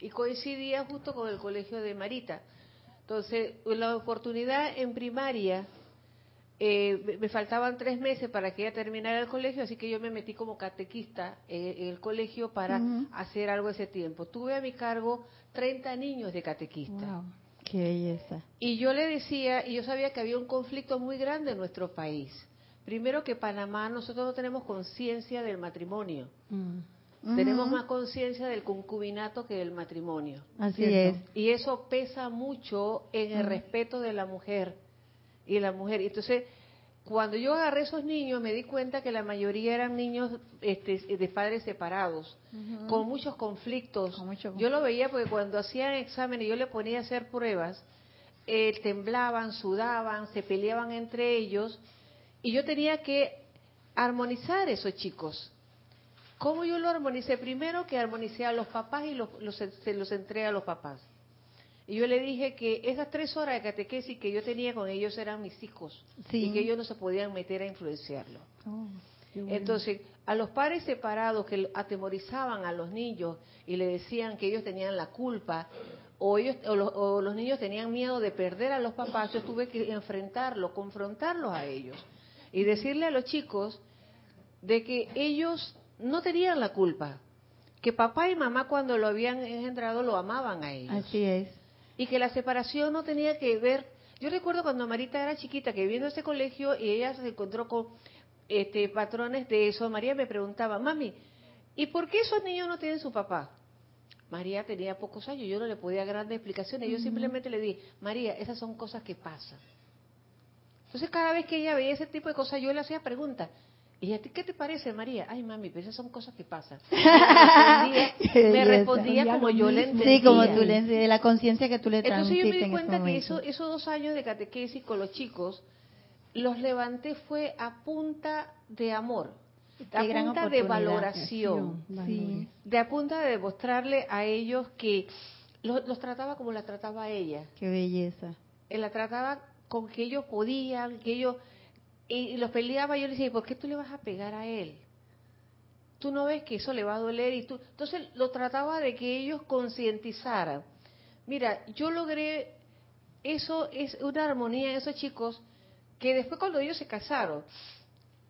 y coincidía justo con el colegio de Marita. Entonces, la oportunidad en primaria, eh, me- faltaban tres meses para que ella terminara el colegio, así que yo me metí como catequista eh, en el colegio para hacer algo ese tiempo. Tuve a mi cargo 30 niños de catequista. Wow. Qué belleza. Y yo le decía, y yo sabía que había un conflicto muy grande en nuestro país. Primero que Panamá, nosotros no tenemos conciencia del matrimonio. Mm. Tenemos Ujú. más conciencia del concubinato que del matrimonio. Así Cierto. es. Y eso pesa mucho en el respeto de la mujer y la mujer. Y Entonces, cuando yo agarré esos niños me di cuenta que la mayoría eran niños este, de padres separados, con muchos conflictos. Yo lo veía porque cuando hacían exámenes yo le ponía a hacer pruebas, eh, temblaban, sudaban, se peleaban entre ellos y yo tenía que armonizar esos chicos. ¿Cómo yo lo armonicé? Primero que armonicé a los papás y los, se los entré a los papás. Y yo le dije que esas tres horas de catequesis que yo tenía con ellos eran mis hijos y que ellos no se podían meter a influenciarlo. Oh, Entonces, a los padres separados que atemorizaban a los niños y le decían que ellos tenían la culpa o, ellos, o los, niños tenían miedo de perder a los papás, yo tuve que enfrentarlo, confrontarlos a ellos y decirle a los chicos de que ellos no tenían la culpa, que papá y mamá cuando lo habían engendrado lo amaban a ellos. Así es y que la separación no tenía que ver. Yo recuerdo cuando Marita era chiquita que viendo ese colegio y ella se encontró con este, patrones de eso, María me preguntaba, mami, ¿y por qué esos niños no tienen su papá? María tenía pocos años, yo no le podía dar grandes explicaciones, yo simplemente le di, María, esas son cosas que pasan. Entonces cada vez que ella veía ese tipo de cosas, yo le hacía preguntas. ¿Y a ti qué te parece, María? Ay, mami, pero esas son cosas que pasan. Me respondía, como yo le entendía. Sí, como tú le de la conciencia que tú le Entonces yo me di cuenta que eso, esos dos años de catequesis con los chicos, los levanté fue a punta de amor, a punta de valoración, de a punta de demostrarle a ellos que los, los trataba como la trataba ella. Qué belleza. Él la trataba con que ellos podían, que ellos y los peleaba, yo le decía, ¿por qué tú le vas a pegar a él? Tú no ves que eso le va a doler y tú... Entonces lo trataba de que ellos concientizaran. Mira, yo logré, eso es una armonía en esos chicos, que después cuando ellos se casaron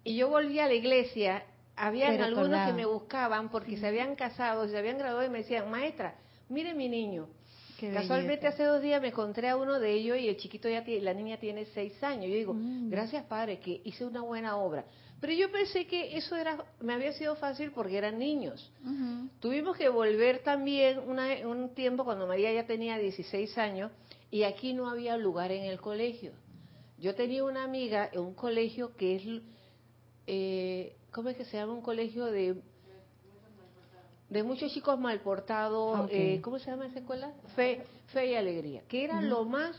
y yo volví a la iglesia, habían algunos que me buscaban porque se habían casado, se habían graduado y me decían, maestra, mire mi niño, Casualmente hace dos días me encontré a uno de ellos y el chiquito ya tiene, la niña tiene seis años. Yo digo, mm. gracias padre, que hice una buena obra. Pero yo pensé que eso era, me había sido fácil porque eran niños. Tuvimos que volver también un tiempo cuando María ya tenía 16 años y aquí no había lugar en el colegio. Yo tenía una amiga en un colegio que es, eh, ¿cómo es que se llama? Un colegio de de muchos chicos mal portados, ah, eh, ¿cómo se llama esa escuela? Fe, fe y alegría, que era lo más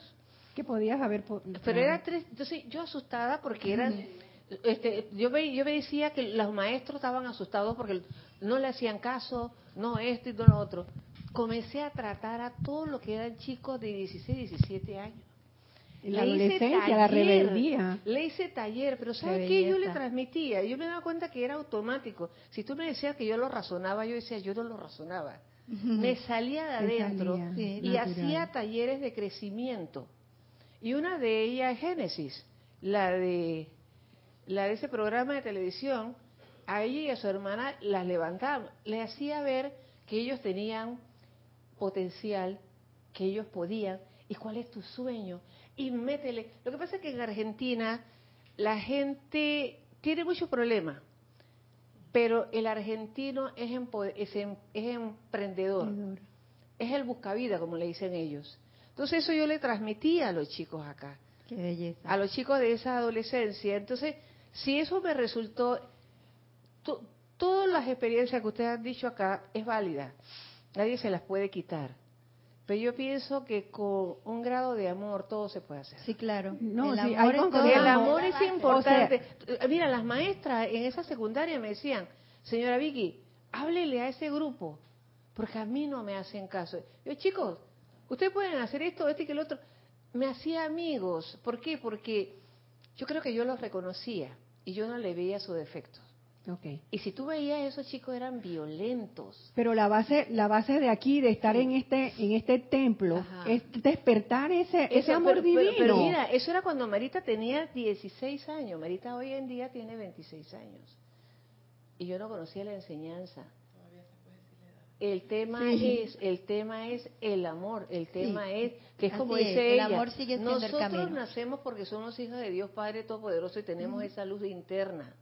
que podías haber. Pero era tres, entonces yo asustada porque eran, este, yo ve, yo decía que los maestros estaban asustados porque no le hacían caso, no esto y no lo otro. Comencé a tratar a todos los que eran chicos de 16, 17 años la adolescencia, la rebeldía. Le hice taller, pero ¿sabes qué? Yo le transmitía. Yo me daba cuenta que era automático. Si tú me decías que yo lo razonaba, yo decía, yo no lo razonaba. Me salía de adentro y hacía talleres de crecimiento. Y una de ellas es Génesis, la de, la de ese programa de televisión. A ella y a su hermana las levantaba, le hacía ver que ellos tenían potencial, que ellos podían. ¿Y cuál es tu sueño? Y métele. Lo que pasa es que en Argentina la gente tiene muchos problemas, pero el argentino es, es, em, es emprendedor, es el buscavida, como le dicen ellos. Entonces eso yo le transmití a los chicos acá, a los chicos de esa adolescencia. Entonces, si eso me resultó, todas las experiencias que ustedes han dicho acá es válida, nadie se las puede quitar. Pero yo pienso que con un grado de amor todo se puede hacer. Sí, claro. No, el, amor, es el amor es importante. mira, las maestras en esa secundaria me decían, señora Vicky, háblele a ese grupo, porque a mí no me hacen caso. Yo, chicos, ustedes pueden hacer esto, este y que el otro. Me hacía amigos. ¿Por qué? Porque yo creo que yo los reconocía y yo no le veía sus Y si tú veías esos chicos eran violentos. Pero la base, la base de aquí, de estar en este, en este templo, es despertar ese, ese amor divino. Pero, mira, eso era cuando Marita tenía 16 años. Marita hoy en día tiene 26 años. Y yo no conocía la enseñanza. El tema es, el tema es el amor, el tema es que es como dice ella, amor sigue nosotros nacemos porque somos hijos de Dios Padre Todopoderoso y tenemos esa luz interna.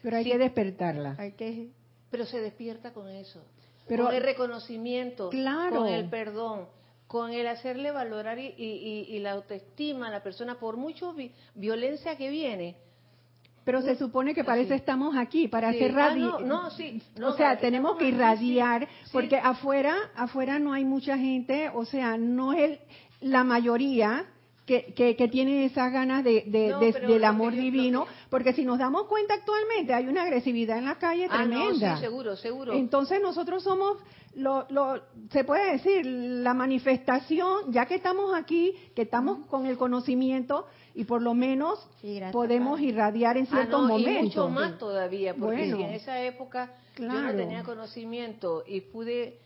Pero hay que despertarla. Hay que, pero se despierta con eso, pero, con el reconocimiento, con el perdón, con el hacerle valorar y, y, la autoestima a la persona por mucha violencia que viene. Pero se supone que para eso estamos aquí, para hacer radio. Ah, no, sí. o sea, tenemos que irradiar, porque afuera, afuera no hay mucha gente, o sea, no es la mayoría que, que, tiene esas ganas de, del amor divino, porque si nos damos cuenta actualmente hay una agresividad en la calle ah, tremenda. sí, seguro, seguro. Entonces nosotros somos, lo, lo, se puede decir, la manifestación, ya que estamos aquí, que estamos con el conocimiento, y por lo menos podemos irradiar en ah, ciertos ah, momentos. Y mucho más todavía, porque en esa época yo no tenía conocimiento y pude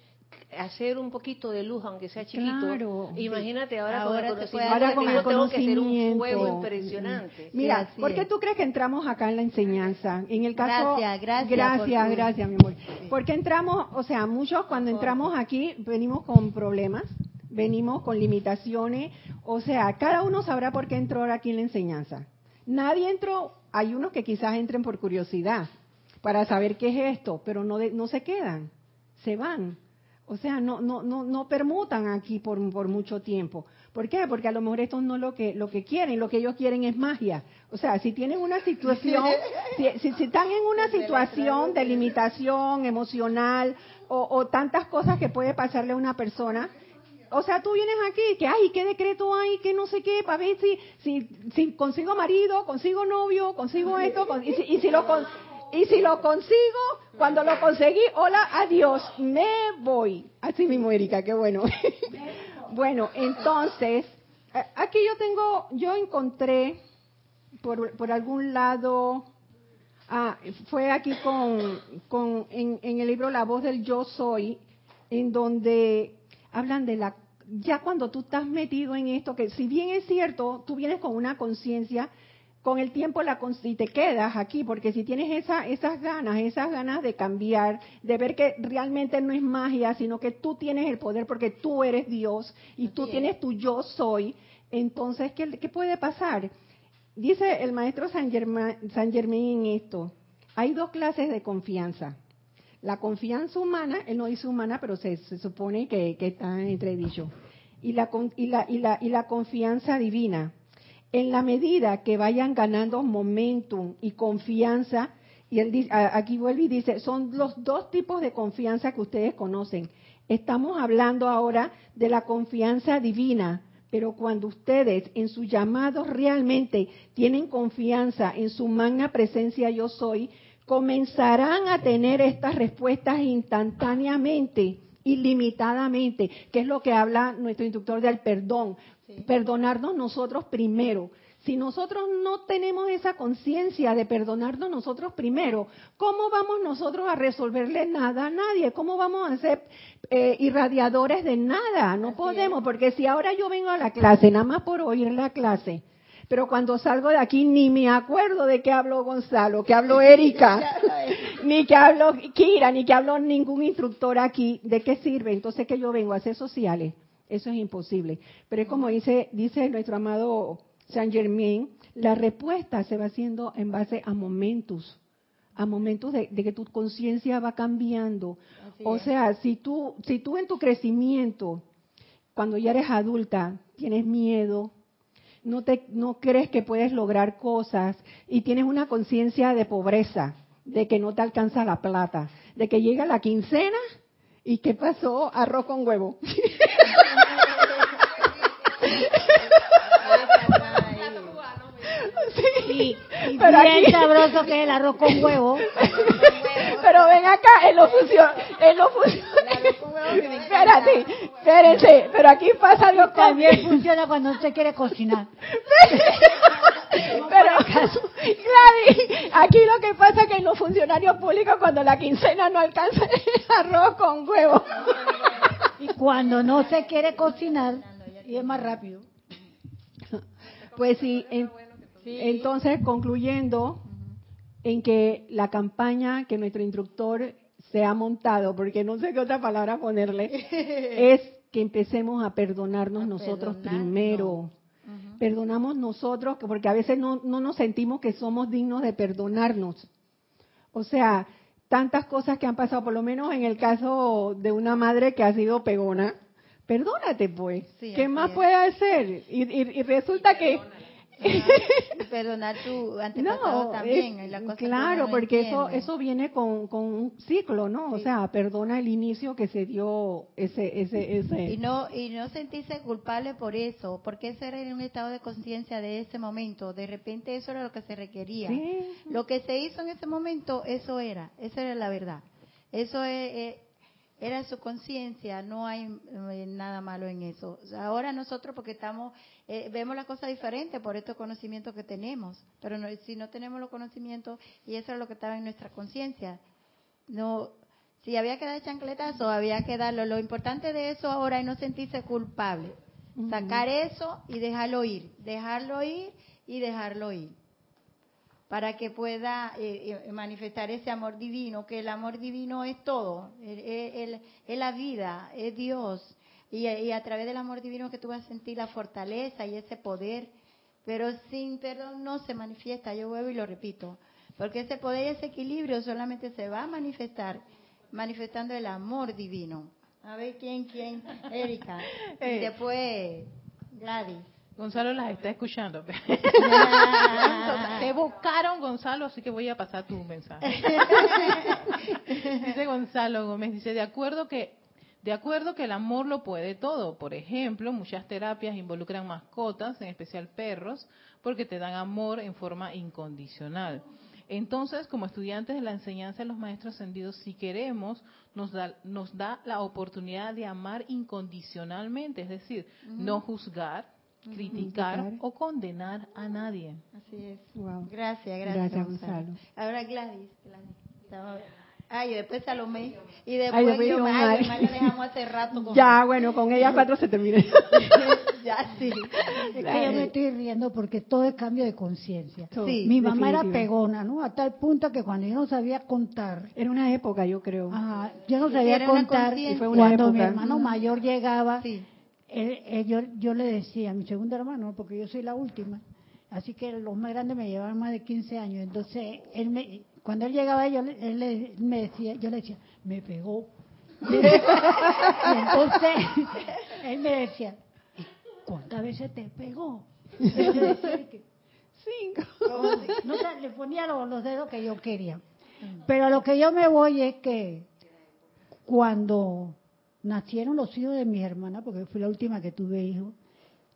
hacer un poquito de luz, aunque sea chiquito. Imagínate ahora, con el conocimiento, ahora con el tengo que hacer un fuego impresionante. Mira, ¿por qué tú crees que entramos acá en la enseñanza? En el caso, gracias, gracias, gracias, gracias, mi amor. Porque entramos, o sea, muchos cuando entramos aquí venimos con problemas, venimos con limitaciones, o sea, cada uno sabrá por qué entró aquí en la enseñanza. Nadie entró, hay unos que quizás entren por curiosidad, para saber qué es esto, pero no, no se quedan, se van o sea, no, no, no, no permutan aquí por, por mucho tiempo. ¿Por qué? Porque a lo mejor esto no es lo que, lo que quieren, lo que ellos quieren es magia. O sea, si tienen una situación, si, si, están en una situación de limitación emocional o, o tantas cosas que puede pasarle a una persona, o sea, tú vienes aquí, que ay, qué decreto hay, que no sé qué, para ver si, si, si consigo marido, consigo novio, consigo esto, y, si, y si lo, y si lo consigo, cuando lo conseguí, hola, adiós, me voy. Así mismo, Erika, qué bueno. bueno, entonces, aquí yo tengo, yo encontré por, por algún lado, ah, fue aquí con, con en, en el libro La voz del yo soy, en donde hablan de la, ya cuando tú estás metido en esto, que si bien es cierto, tú vienes con una conciencia, con el tiempo la y te quedas aquí, porque si tienes esa, esas ganas, esas ganas de cambiar, de ver que realmente no es magia, sino que tú tienes el poder porque tú eres Dios y tú tienes tu yo soy, entonces, ¿qué, ¿qué, puede pasar? Dice el maestro San Germain, San en esto, hay dos clases de confianza. La confianza humana, él no dice humana, pero se, supone que, que está entredicho. Y la, y, la, y, la, y la confianza divina en la medida que vayan ganando momentum y confianza, y él aquí vuelve y dice, son los dos tipos de confianza que ustedes conocen. Estamos hablando ahora de la confianza divina, pero cuando ustedes en su llamado realmente tienen confianza en su magna presencia yo soy, comenzarán a tener estas respuestas instantáneamente, ilimitadamente, que es lo que habla nuestro instructor del perdón. Perdonarnos nosotros primero. Si nosotros no tenemos esa conciencia de perdonarnos nosotros primero, ¿cómo vamos nosotros a resolverle nada a nadie? ¿Cómo vamos a ser eh, irradiadores de nada? No podemos, porque si ahora yo vengo a la clase, nada más por oír la clase, pero cuando salgo de aquí ni me acuerdo de qué habló Gonzalo, que habló Erika, ni que habló Kira, ni que habló ningún instructor aquí, ¿de qué sirve? Entonces que yo vengo a hacer sociales. Eso es imposible. Pero es como dice, dice nuestro amado Saint Germain, la respuesta se va haciendo en base a momentos, a momentos de, que tu conciencia va cambiando. o sea, si tú, si tú en tu crecimiento, cuando ya eres adulta, tienes miedo, no, te, no crees que puedes lograr cosas y tienes una conciencia de pobreza, de que no te alcanza la plata, de que llega la quincena y ¿qué pasó? Arroz con huevo. Y pero bien sabroso que es el arroz con huevo. pero ven acá, él no funciona. Él no funciona. Espérate, espérense, pero aquí pasa algo También funciona cuando usted quiere cocinar. pero, Gladys, aquí lo que pasa es que en los funcionarios públicos cuando la quincena no alcanza el arroz con huevo. Y cuando no se quiere cocinar, y es más rápido. Pues sí, entonces concluyendo en que la campaña que nuestro instructor se ha montado, porque no sé qué otra palabra ponerle, es que empecemos a perdonarnos nosotros primero. Perdonamos nosotros, porque a veces no, no nos sentimos que somos dignos de perdonarnos. O sea, tantas cosas que han pasado, por lo menos en el caso de una madre que ha sido pegona, perdónate pues, ¿qué más puede hacer? Y, resulta que perdonar tu antepasado también. claro, porque eso eso viene con, con un ciclo, ¿no? O sea, perdona el inicio que se dio ese ese ese. Y no y no sentirse culpable por eso, porque ese era un estado de conciencia de ese momento. De repente eso era lo que se requería. Lo que se hizo en ese momento, eso era, esa era la verdad. Eso es, era su conciencia, no hay eh, nada malo en eso. ahora nosotros, porque estamos, eh, vemos la cosa diferente por estos conocimientos que tenemos, pero si no tenemos los conocimientos, y eso es lo que estaba en nuestra conciencia, no, si había que dar chancletazo, había que darlo. Lo importante de eso ahora es no sentirse culpable, sacar eso y dejarlo ir, dejarlo ir y dejarlo ir para que pueda eh, eh, manifestar ese amor divino, que el amor divino es todo, es la vida, es Dios. Y, a través del amor divino que tú vas a sentir la fortaleza y ese poder, pero sin perdón no se manifiesta, yo vuelvo y lo repito, porque ese poder y ese equilibrio solamente se va a manifestar manifestando el amor divino. A ver quién, quién, Erika. Y eh. después Gladys. Gonzalo las está escuchando. Te buscaron, Gonzalo, así que voy a pasar tu mensaje. dice Gonzalo Gómez, dice, de acuerdo que de acuerdo que el amor lo puede todo. Por ejemplo, muchas terapias involucran mascotas, en especial perros, porque te dan amor en forma incondicional. Entonces, como estudiantes de la enseñanza de los maestros ascendidos, si queremos, nos da, nos da la oportunidad de amar incondicionalmente, es decir, no juzgar, criticar o condenar a nadie. Así es. Gracias, gracias, Gonzalo. Ahora Gladys. Gladys. Ay, y después Salomé. Y después ay, yo, ay, le dejamos hace rato. Con ya, bueno, con ella cuatro se termina. ya, sí. Es que yo me estoy riendo porque todo es cambio de conciencia. Sí, Mi mamá era pegona, ¿no? A tal punto que cuando yo no sabía contar. Era una época, yo creo. Ajá, yo no sabía contar. Y fue una cuando mi hermano mayor llegaba. Sí yo, yo, le decía a mi segundo hermano, porque yo soy la última, así que los más grandes me llevaban más de 15 años, entonces él me, cuando él llegaba yo, él, me decía, yo le decía, me pegó. y entonces él me decía, ¿cuántas veces te pegó? Cinco. No, le ponía los, los dedos que yo quería. Pero a lo que yo me voy es que cuando nacieron los hijos de mi hermana, porque fui la última que tuve hijos,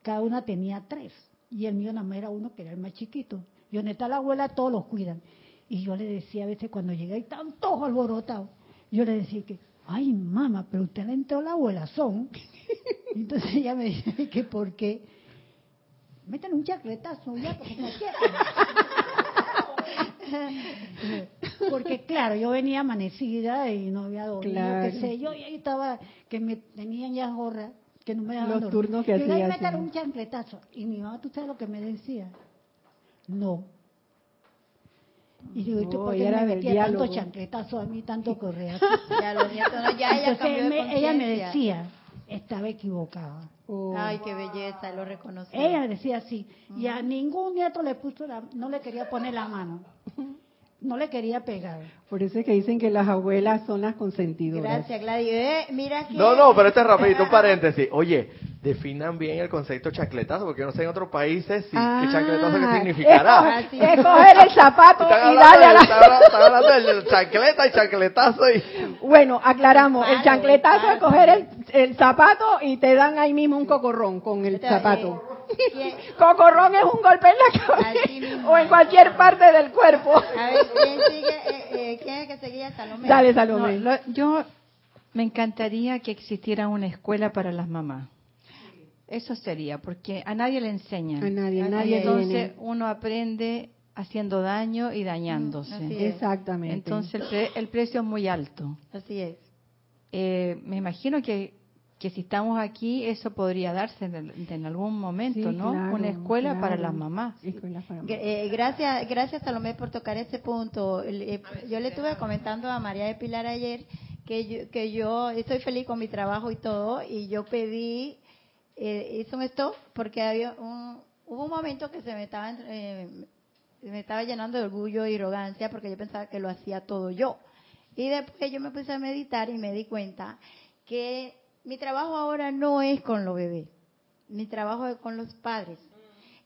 cada una tenía tres. Y el mío nada más era uno que era el más chiquito. Y donde la abuela, todos los cuidan. Y yo le decía a veces cuando llegué, y estaban todos alborotados. Yo le decía que, ay mamá, pero usted le entró la abuela, son. Entonces ella me dice que por qué. Meten un chacletazo ya, porque Porque claro, yo venía amanecida y no había dormido, qué sé yo, y ahí estaba, que me tenían ya gorra, que no me daban Los turnos que hacía. me dar un chancletazo. Y mi mamá, ¿tú sabes lo que me decía? No. Y digo, ¿y por qué me metía tanto chancletazo a mí, tanto correa? ya, los nietos, no, ya ella Entonces, me, ella me decía, estaba equivocada. Oh. Ay, qué belleza, lo reconocí. Ella decía así, y a ningún nieto le puso la, no le quería poner la mano. No le quería pegar. Por eso es que dicen que las abuelas son las consentidoras. Gracias, Gladys. Eh, mira que... No, no, pero este es rapidito, un paréntesis. Oye, definan bien el concepto chancletazo, porque yo no sé en otros países si ah, qué chancletazo qué significará. Es, coger el zapato y darle a la... Están hablando del chancleta y chancletazo y... Bueno, aclaramos, el chancletazo es coger el, el, zapato y te dan ahí mismo un cocorrón con el zapato. Cocorrón es un golpe en la cabeza o en cualquier parte del cuerpo. A ver, ¿quién sigue? Eh, eh, ¿Quién es que seguía Salomé? Dale, Salomé. yo me encantaría que existiera una escuela para las mamás. Eso sería, porque a nadie le enseñan. A nadie, a nadie. Entonces uno aprende haciendo daño y dañándose. Exactamente. Entonces el, el, precio es muy alto. Así es. Eh, me imagino que que si estamos aquí, eso podría darse en, algún momento, ¿no? Una escuela para las mamás. Eh, gracias, gracias Salomé por tocar ese punto. Eh, yo le estuve comentando a María de Pilar ayer que yo, que yo estoy feliz con mi trabajo y todo, y yo pedí, eh, hice un stop porque había un, hubo un momento que se me estaba, eh, me estaba llenando de orgullo y arrogancia porque yo pensaba que lo hacía todo yo. Y después yo me puse a meditar y me di cuenta que mi trabajo ahora no es con los bebés, mi trabajo es con los padres.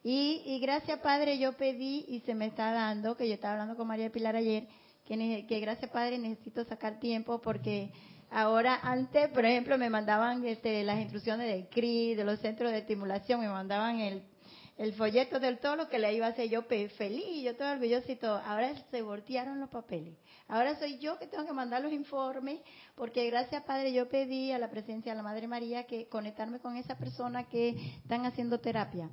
Y, y gracias Padre yo pedí y se me está dando, que yo estaba hablando con María Pilar ayer, que, que gracias Padre necesito sacar tiempo porque ahora antes, por ejemplo, me mandaban este, las instrucciones del CRI, de los centros de estimulación, me mandaban el el folleto del todo lo que le iba a hacer yo feliz, yo todo orgullosito. Ahora se voltearon los papeles. Ahora soy yo que tengo que mandar los informes, porque gracias Padre yo pedí a la presencia de la Madre María que conectarme con esa persona que están haciendo terapia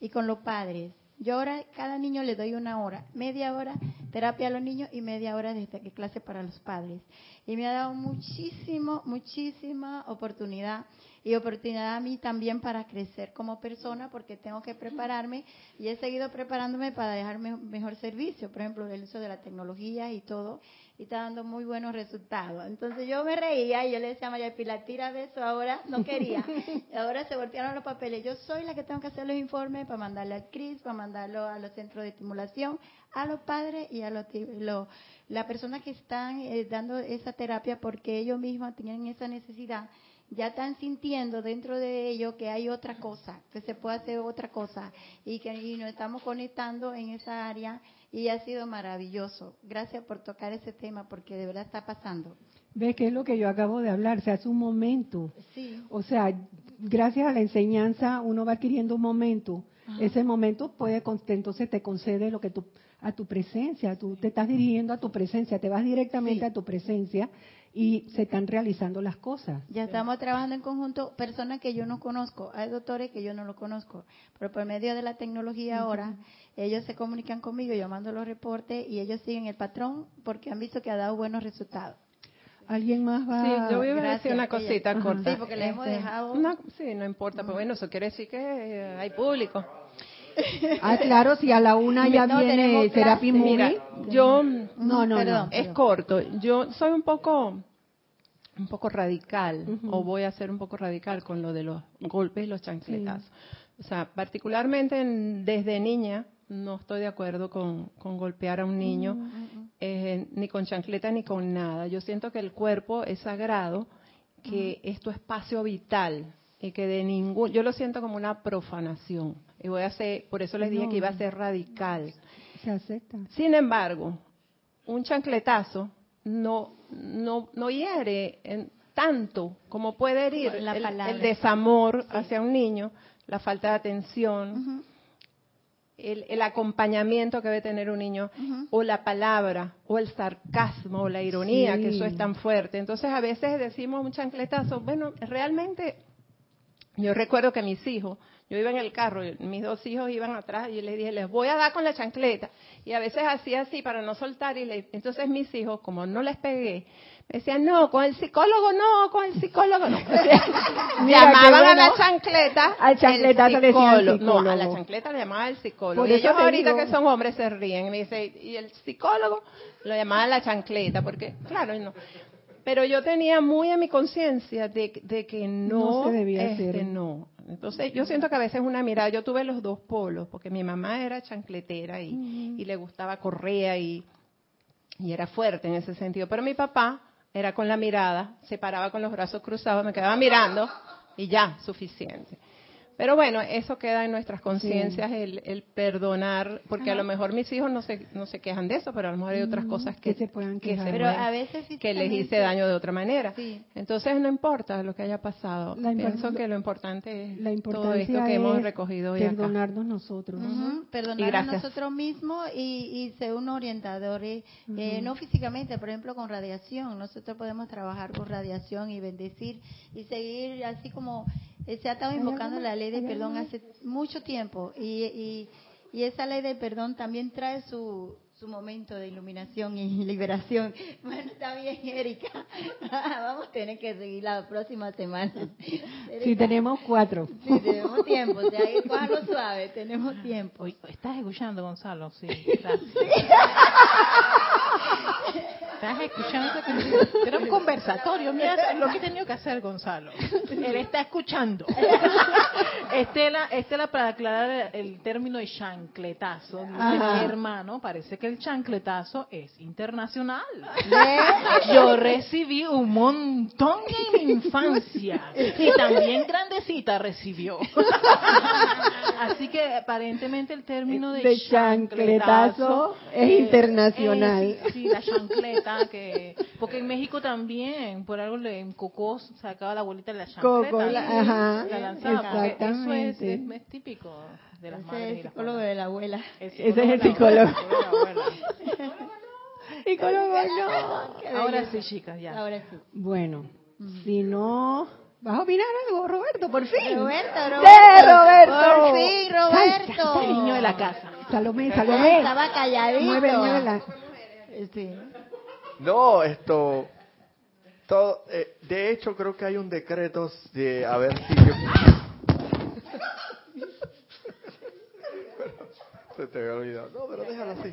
y con los padres. Yo ahora cada niño le doy una hora, media hora terapia a los niños y media hora de clase para los padres. Y me ha dado muchísimo, muchísima oportunidad. Y oportunidad a mí también para crecer como persona porque tengo que prepararme y he seguido preparándome para dejar mejor servicio, por ejemplo, el uso de la tecnología y todo, y está dando muy buenos resultados. Entonces yo me reía y yo le decía a María Pilar, tira de eso ahora, no quería. Y ahora se voltearon los papeles. Yo soy la que tengo que hacer los informes para mandarle al CRIS, para mandarlo a los centros de estimulación, a los padres y a los, las personas que están eh, dando esa terapia porque ellos mismos tienen esa necesidad ya están sintiendo dentro de ellos que hay otra cosa, que se puede hacer otra cosa y que nos estamos conectando en esa área y ha sido maravilloso. Gracias por tocar ese tema porque de verdad está pasando. ¿Ves qué es lo que yo acabo de hablar? Se hace un momento. Sí. O sea, gracias a la enseñanza uno va adquiriendo un momento. Ese momento puede, entonces te concede lo que tú, a tu presencia, tú te estás dirigiendo a tu presencia, te vas directamente a tu presencia y se están realizando las cosas. Ya estamos trabajando en conjunto, personas que yo no conozco, hay doctores que yo no lo conozco, pero por medio de la tecnología ahora, ellos se comunican conmigo, yo mando los reportes y ellos siguen el patrón porque han visto que ha dado buenos resultados. ¿Alguien más va? Sí, yo voy a decir una cosita corta. Sí, porque le hemos este, dejado. sí, no importa, pero bueno, eso quiere decir que eh, hay público. Ah, claro, si a la una ya viene Therapy Movie. yo, no, no, no, es corto. Yo soy un poco, un poco radical, o voy a ser un poco radical con lo de los golpes y los chancletazos. O sea, particularmente desde niña, no estoy de acuerdo con, golpear a un niño, mm, mm, mm. Eh, ni con chancleta ni con nada. Yo siento que el cuerpo es sagrado, que es tu espacio vital y que de ningún, yo lo siento como una profanación. Y voy a hacer, por eso les dije que iba a ser radical. Se acepta. Sin embargo, un chancletazo no, no, no hiere en tanto como puede herir el, desamor hacia un niño, la falta de atención, el, acompañamiento que debe tener un niño, o la palabra, o el sarcasmo, o la ironía, que eso es tan fuerte. Entonces a veces decimos un chancletazo, bueno, realmente yo recuerdo que mis hijos, yo iba en el carro, mis dos hijos iban atrás y yo les dije, les voy a dar con la chancleta. Y a veces hacía así para no soltar y le, entonces mis hijos, como no les pegué, me decían, no, con el psicólogo no, con el psicólogo no. llamaban a la chancleta al chancleta el psicólogo. No, a la chancleta le llamaba el psicólogo. y ellos ahorita que son hombres se ríen. Y me dice, y el psicólogo lo llamaba la chancleta, porque, claro, no. Pero yo tenía muy a mi conciencia de, que no, se debía este, no. Entonces yo siento que a veces una mirada, yo tuve los dos polos, porque mi mamá era chancletera y, le gustaba correa y, y era fuerte en ese sentido. Pero mi papá era con la mirada, se paraba con los brazos cruzados, me quedaba mirando y ya, suficiente. Pero bueno, eso queda en nuestras conciencias, el, perdonar, porque a lo mejor mis hijos no se, no se quejan de eso, pero a lo mejor hay otras cosas que, se puedan quejar. pero a veces que les hice daño de otra manera. Entonces no importa lo que haya pasado. Pienso que lo importante es todo esto que hemos recogido hoy Perdonarnos nosotros. Perdonar a nosotros mismos y, ser un orientador. Eh, no físicamente, por ejemplo, con radiación. Nosotros podemos trabajar con radiación y bendecir y seguir así como se ha estado invocando la ley del perdón hace mucho tiempo y, y, esa ley del perdón también trae su, su momento de iluminación y liberación. Bueno, está bien, Erika. Vamos a tener que seguir la próxima semana. Si tenemos cuatro. Sí, tenemos tiempo. O sea, ahí lo suave, tenemos tiempo. Estás escuchando, Gonzalo, sí. Gracias. ¿Estás escuchando? Era un conversatorio, mira lo que he tenido que hacer, Gonzalo. Él está escuchando. Estela, Estela para aclarar el término de chancletazo, dice mi hermano, parece que el chancletazo es internacional. Yo recibí un montón en mi infancia y también grandecita recibió. Así que aparentemente el término de, De chancletazo es internacional. sí, la chancleta, que porque en México también, por algo le- en Cocó sacaba la abuelita de la chancleta. Coco, la- ajá, la lanzaba, porque eso es, exactamente. es- es típico de las Ese madres es el psicólogo de la abuela. Ese es el la psicólogo. psicólogo la no. Ahora sí, chicas, ya. Ahora sí. Bueno, si no... ¿Vas a opinar algo, Roberto? Por fin. Roberto, ¡Sí, Roberto. Roberto! Por fin, Roberto. El niño de la casa. Salomé, Salomé. Estaba calladito. Mueve, muévela. Sí. No, esto. Todo, eh, de hecho, creo que hay un decreto de. A ver si. Se te había olvidado. No, pero déjalo así.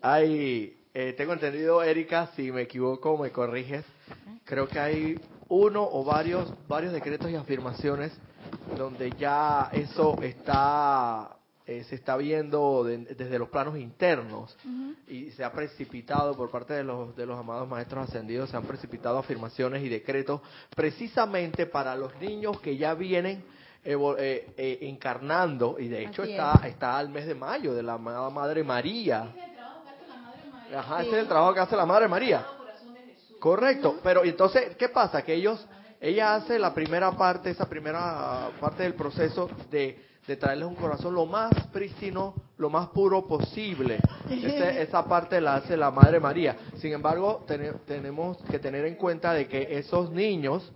Hay. eh, tengo entendido, Erika, si me equivoco, me corriges. Creo que hay uno o varios, varios decretos y afirmaciones donde ya eso está eh, se está viendo de- desde los planos internos y se ha precipitado por parte de los de los amados maestros ascendidos se han precipitado afirmaciones y decretos precisamente para los niños que ya vienen eh, eh, encarnando y de hecho Así está está al mes de mayo de la amada Madre María. Ajá, ese es el trabajo que hace la Madre María. Correcto, pero entonces, ¿qué pasa? Que ellos, ella hace la primera parte, esa primera parte del proceso de, de traerles un corazón lo más prístino, lo más puro posible. Ese- esa parte la hace la Madre María. Sin embargo, tene- tenemos que tener en cuenta de que esos niños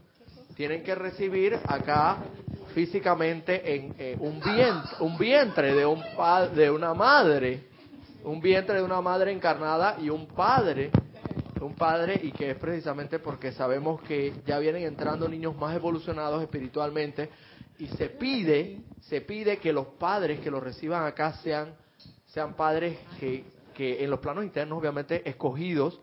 tienen que recibir acá físicamente en eh, un vientre, un vientre de un de una madre, un vientre de una madre encarnada y un padre, un padre y que es precisamente porque sabemos que ya vienen entrando niños más evolucionados espiritualmente y se pide, se pide que los padres que los reciban acá sean sean padres que, que en los planos internos obviamente escogidos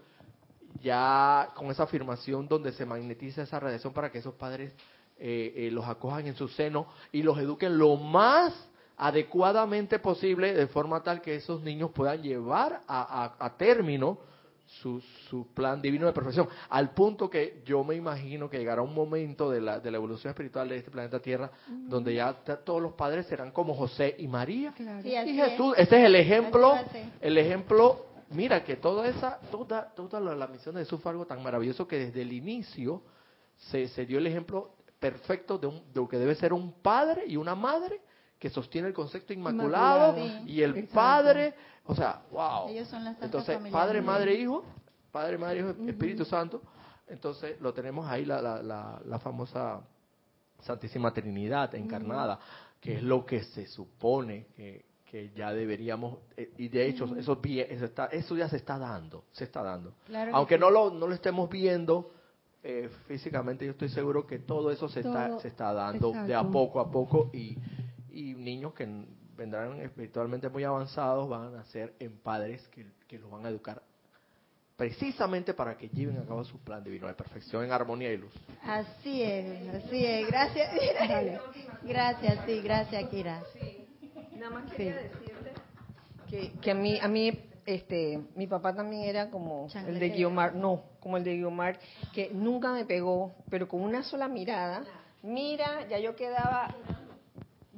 ya con esa afirmación donde se magnetiza esa radiación para que esos padres eh, eh, los acojan en su seno y los eduquen lo más adecuadamente posible de forma tal que esos niños puedan llevar a, a- a término su, su plan divino de perfección, al punto que yo me imagino que llegará un momento de la, de la evolución espiritual de este planeta Tierra donde ya todos los padres serán como José y María. Sí, Y es. Jesús, ese es el ejemplo, el ejemplo, mira que toda esa, toda, toda la, la misión de Jesús fue algo tan maravilloso que desde el inicio se, se dio el ejemplo perfecto de, un, de lo que debe ser un padre y una madre que sostiene el concepto inmaculado, Inmaculado. y el Exacto. padre, o sea, wow. Ellos son la Santa Entonces, padre, madre, hijo, padre, madre, hijo, Espíritu Santo. Entonces, lo tenemos ahí la, la, la, la famosa Santísima Trinidad encarnada, que es lo que se supone que, que ya deberíamos, eh, y de hecho, eso, bien- eso, está, eso ya se está dando, se está dando. Claro Aunque sí. no, lo, no lo estemos viendo eh, físicamente, yo estoy seguro que todo eso se, está, se está dando de a poco a poco y niños que vendrán espiritualmente muy avanzados van a ser en padres que, que los van a educar precisamente para que lleven a cabo su plan divino de perfección en armonía y luz. Así es, así es. Gracias. Gracias, sí, gracias, Kira. Nada más quería decirte que, que a mí, a mí, este, mi papá también era como el de. Guiomar, no, como el de Guiomar, que nunca me pegó, pero con una sola mirada, mira, ya yo quedaba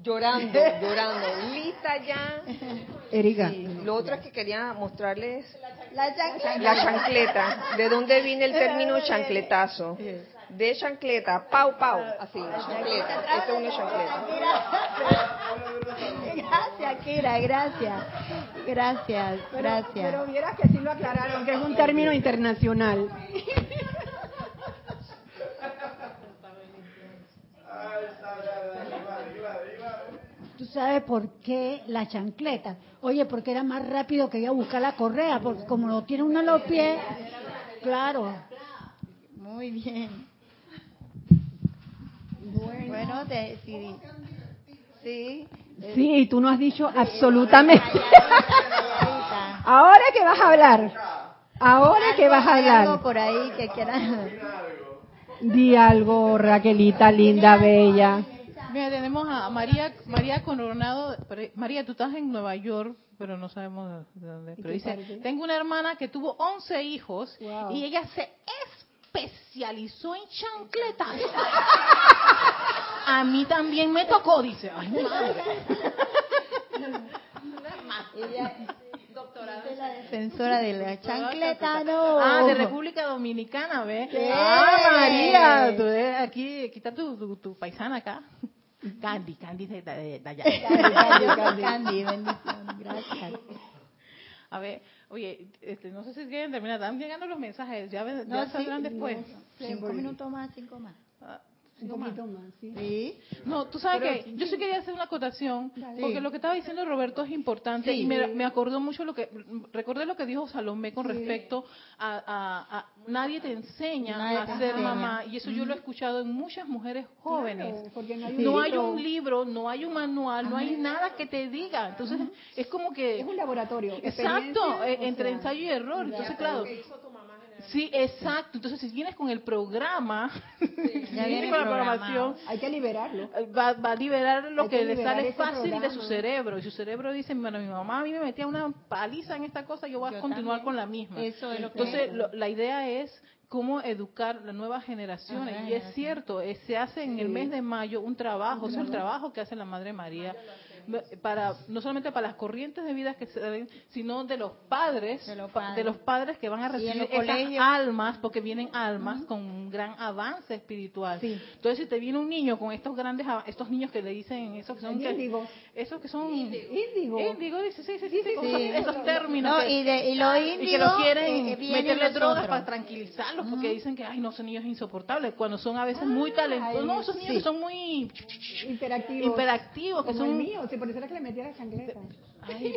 llorando, llorando, lista ya. Erika, lo otro es que quería mostrarles La chancleta. la chancleta, de dónde viene el término chancletazo. De chancleta, pau, pau, así, chancleta, esta es una chancleta. Gracias, Kira, gracias. Gracias, gracias. pero vieras que sí lo aclararon, que es un término internacional. ¿Tú sabes por qué la chancleta? Oye, porque era más rápido que ir a buscar la correa, porque como lo tiene uno en los pies, claro. Muy bien. Bueno, de- sí, sí, Sí, tú no has dicho absolutamente. Ahora que vas a hablar. Ahora que vas a hablar. algo por ahí que quieras. Di algo, Raquelita, linda, bella. Mira, tenemos a María María Coronado. María, tú estás en Nueva York, pero no sabemos de dónde. Pero dice, parte? tengo una hermana que tuvo 11 hijos Wow. y ella se especializó en chancletas. a mí también me tocó, dice. Ay, madre. Es la defensora de la chancleta, no. Ah, de República Dominicana, ¿ves? Sí. Ah, María, tú ves aquí, tu, tu, tu paisana acá. Candy, Candy de, de- de allá. Candy, Candy, Candy, bendición, gracias. A ver, oye, este, no sé si quieren terminar, están llegando los mensajes, ya, ya No, saldrán sí, después. Cinco minutos más, cinco más. Un poquito más, sí. Sí. No, tú sabes que yo sí quería hacer una acotación, Dale. porque lo que estaba diciendo Roberto es importante y me, me acordó mucho lo que, recordé lo que dijo Salomé con respecto a, a- a- nadie te enseña Nadie a ser mamá y eso yo lo he escuchado en muchas mujeres jóvenes. Claro, no hay un No hay libro. un libro, no hay un manual, no hay nada que te diga. Entonces, es como que... Es un laboratorio. Exacto, eh, entre sea, ensayo y error. Entonces, claro. Sí, exacto. Entonces, si vienes con el programa, si vienes viene con la programación, Hay que liberarlo. va, va a liberar lo Hay que, que le sale fácil de su programa. cerebro. Y su cerebro dice, bueno, mi mamá a mí me metía una paliza en esta cosa, yo voy a continuar también. con la misma. Eso es lo que Entonces, lo- la idea es cómo educar las nuevas generaciones. Y es cierto, eh, se hace en el mes de mayo un trabajo, es el trabajo que hace la Madre María, para no solamente para las corrientes de vida que se den, sino de los padres, De los pa- padres. de los padres que van a recibir esas colegios. almas, porque vienen almas con un gran avance espiritual. Sí. Entonces, si te viene un niño con estos grandes, estos niños que le dicen, esos que son, Índigos. esos que son, Índigo. índigo, dice, sí, sí, sí, sí, con Sí. esos, términos. No, que- y, de, y lo y índigo que lo quieren eh, meterle drogas otros. para tranquilizarlos porque dicen que ay no son niños insoportables cuando son a veces muy talentosos no esos niños que son muy Interactivos. hiperactivos que Como el son mío, sí, por eso era que le metía la chancleta. Ay,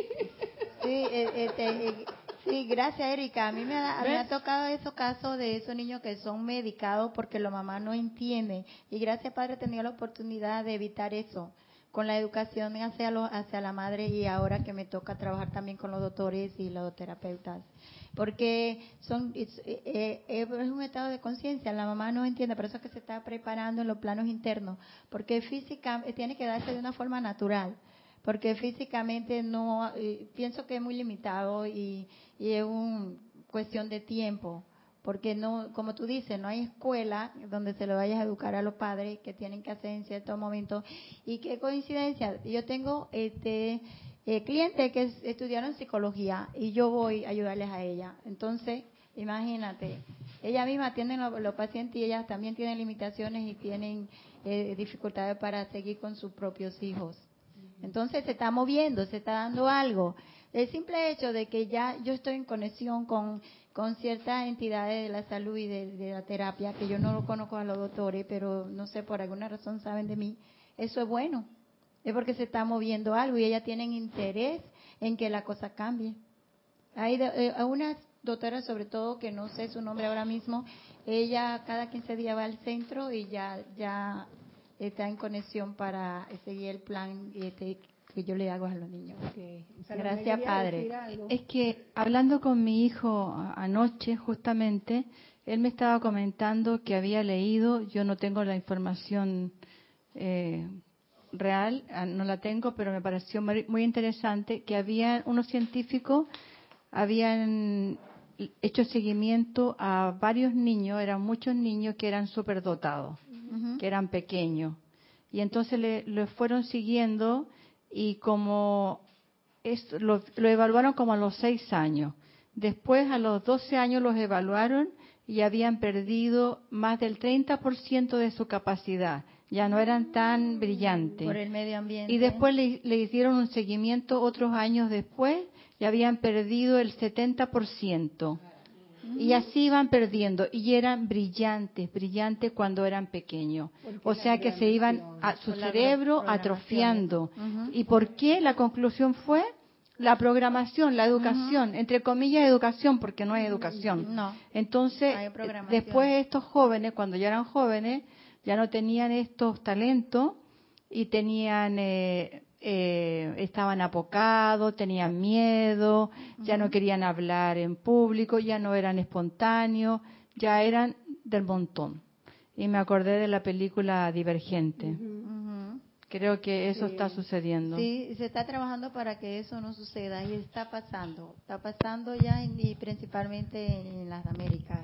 Sí, eh, eh, te- eh, sí, gracias Erika. A mí me ha, me ha tocado esos casos de esos niños que son medicados porque la mamá no entiende. Y gracias Padre he tenido la oportunidad de evitar eso con la educación hacia, lo- hacia la madre y ahora que me toca trabajar también con los doctores y los terapeutas. Porque son es, eh, es un estado de conciencia, la mamá no entiende, por eso es que se está preparando en los planos internos, porque física tiene que darse de una forma natural porque físicamente no eh, pienso que es muy limitado y, es una cuestión de tiempo porque no como tú dices no hay escuela donde se le vaya a educar a los padres que tienen que hacer en ciertos momentos y qué coincidencia yo tengo este eh, clientes que es- estudiaron psicología y yo voy a ayudarles a ella. Entonces imagínate ella misma atiende los, los pacientes y ellas también tienen limitaciones y tienen eh, dificultades para seguir con sus propios hijos entonces se está moviendo, se está dando algo. El simple hecho de que ya yo estoy en conexión con, con ciertas entidades de la salud y de, la terapia, que yo no lo conozco a los doctores, pero no sé, por alguna razón saben de mí, eso es bueno. Es porque se está moviendo algo y ellas tienen interés en que la cosa cambie. Hay de- eh, sobre todo, que no sé su nombre ahora mismo, ella cada 15 días va al centro y ya, ya está en conexión para seguir el plan este, que yo le hago a los niños. Salomé Gracias, Padre. Es que hablando con mi hijo anoche, justamente, él me estaba comentando que había leído, yo no tengo la información eh, real, ah, no la tengo, pero me pareció muy muy interesante, que había unos científicos, habían hecho seguimiento a varios niños, eran muchos niños que eran superdotados que eran pequeños. Y entonces le, lo fueron siguiendo y como es, lo, lo evaluaron como a los seis años. Después a los 12 años los evaluaron y habían perdido más del 30% de su capacidad. Ya no eran tan brillantes. Por el medio ambiente. Y después le, le hicieron un seguimiento otros años después y habían perdido el 70%. Y así iban perdiendo. Y eran brillantes, brillantes cuando eran pequeños. O sea que se iban a su cerebro atrofiando. ¿Y por qué? La conclusión fue la programación, la educación, entre comillas educación, porque no hay educación. No. Entonces, después estos jóvenes, cuando ya eran jóvenes, ya no tenían estos talentos y tenían, eh, eh, estaban apocados, tenían miedo, ya no querían hablar en público, ya no eran espontáneos, ya eran del montón. Y me acordé de la película Divergente. Creo que eso está sucediendo. Sí, se está trabajando para que eso no suceda y está pasando. Está pasando ya y principalmente en las Américas.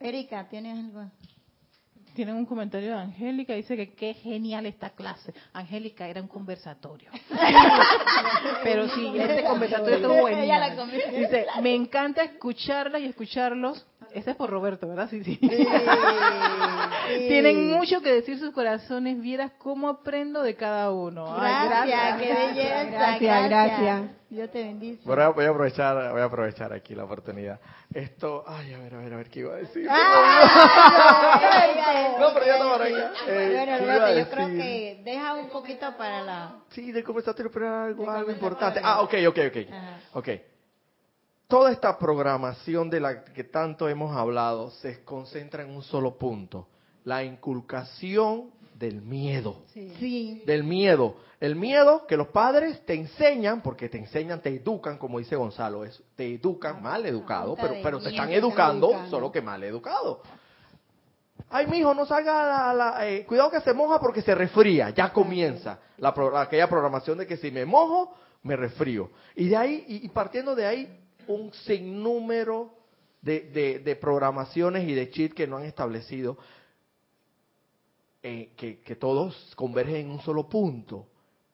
Erika, ¿tienes algo? Tienen un comentario de Angélica, dice que qué genial esta clase. Angélica era un conversatorio. Pero sí, este conversatorio estuvo buenísimo. Dice, me encanta escucharla y escucharlos ese es por Roberto, ¿verdad? Sí, sí. Tienen mucho que decir sus corazones. Vieras cómo aprendo de cada uno. Gracias, qué belleza. Gracias, gracias. Dios te bendice. Bueno, voy a aprovechar, voy a aprovechar aquí la oportunidad. Esto, ay, a ver, a ver, a ver qué iba a decir. Ah, no, pero ya no para eh, Bueno, Roberto, yo creo que deja un poquito para la. Sí, del conversatorio, pero algo, algo importante. Ah, ok, ok, ok. Ok toda esta programación de la que tanto hemos hablado se concentra en un solo punto, la inculcación del miedo. Sí. Del miedo. El miedo que los padres te enseñan, porque te enseñan, te educan, como dice Gonzalo, es, te educan mal educado, pero, pero te están educando, solo que mal educado. Ay, mi hijo, no salga a la... Eh, cuidado que se moja porque se resfría. Ya comienza la, aquella programación de que si me mojo, me resfrío. Y de ahí, y partiendo de ahí, un sinnúmero de, de, programaciones y de cheats que no han establecido, eh, que, todos convergen en un solo punto,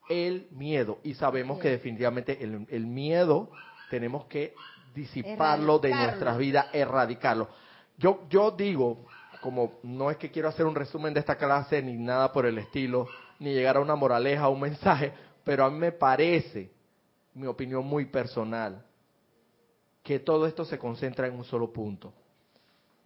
el miedo. Y sabemos que definitivamente el, miedo tenemos que disiparlo de nuestras vidas, erradicarlo. Yo, yo digo, como no es que quiero hacer un resumen de esta clase ni nada por el estilo, ni llegar a una moraleja, o un mensaje, pero a mí me parece, mi opinión muy personal, que todo esto se concentra en un solo punto.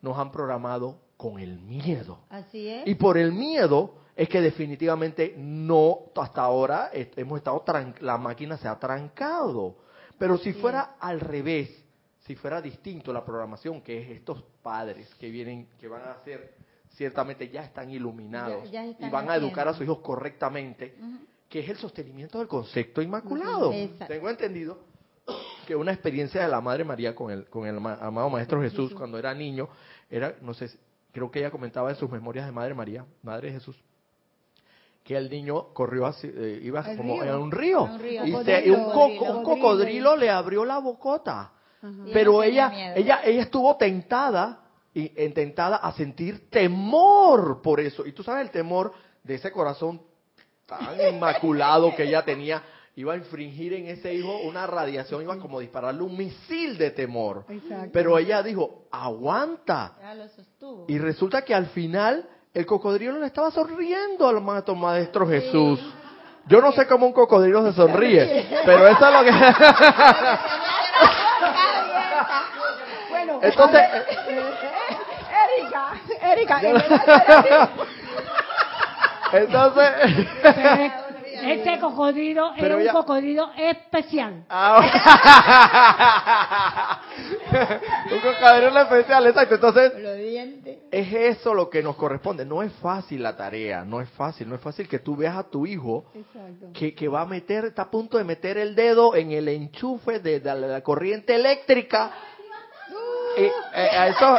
Nos han programado con el miedo. Así es. Y por el miedo es que definitivamente no, hasta ahora hemos estado, la máquina se ha trancado. Pero si fuera al revés, si fuera distinto la programación, que es estos padres que vienen, que van a ser, ciertamente ya están iluminados y van a educar a sus hijos correctamente, que es el sostenimiento del concepto inmaculado. Tengo entendido que una experiencia de la Madre María con el, con el amado Maestro Jesús. Cuando era niño, era, no sé, creo que ella comentaba en sus memorias de Madre María, Madre Jesús, que el niño corrió así, eh, iba como en un río, y, un, cocodrilo le abrió la bocota, pero ella, ella, ella estuvo tentada y tentada a sentir temor por eso, y tú sabes el temor de ese corazón tan inmaculado que ella tenía iba a infringir en ese hijo una radiación, iba como a dispararle un misil de temor. Pero ella dijo, aguanta. Y resulta que al final el cocodrilo le estaba sonriendo al maestro, maestro Jesús. Yo no sé cómo un cocodrilo se sonríe, pero eso es lo que... bueno, entonces... Erika, Erika, entonces... Ese cocodrilo es un cocodrilo especial. Ah, un cocodrilo especial, exacto. Entonces, es eso lo que nos corresponde. No es fácil la tarea, no es fácil. No es fácil que tú veas a tu hijo que, que va a meter, está a punto de meter el dedo en el enchufe de, la corriente eléctrica. Y, eh, eso,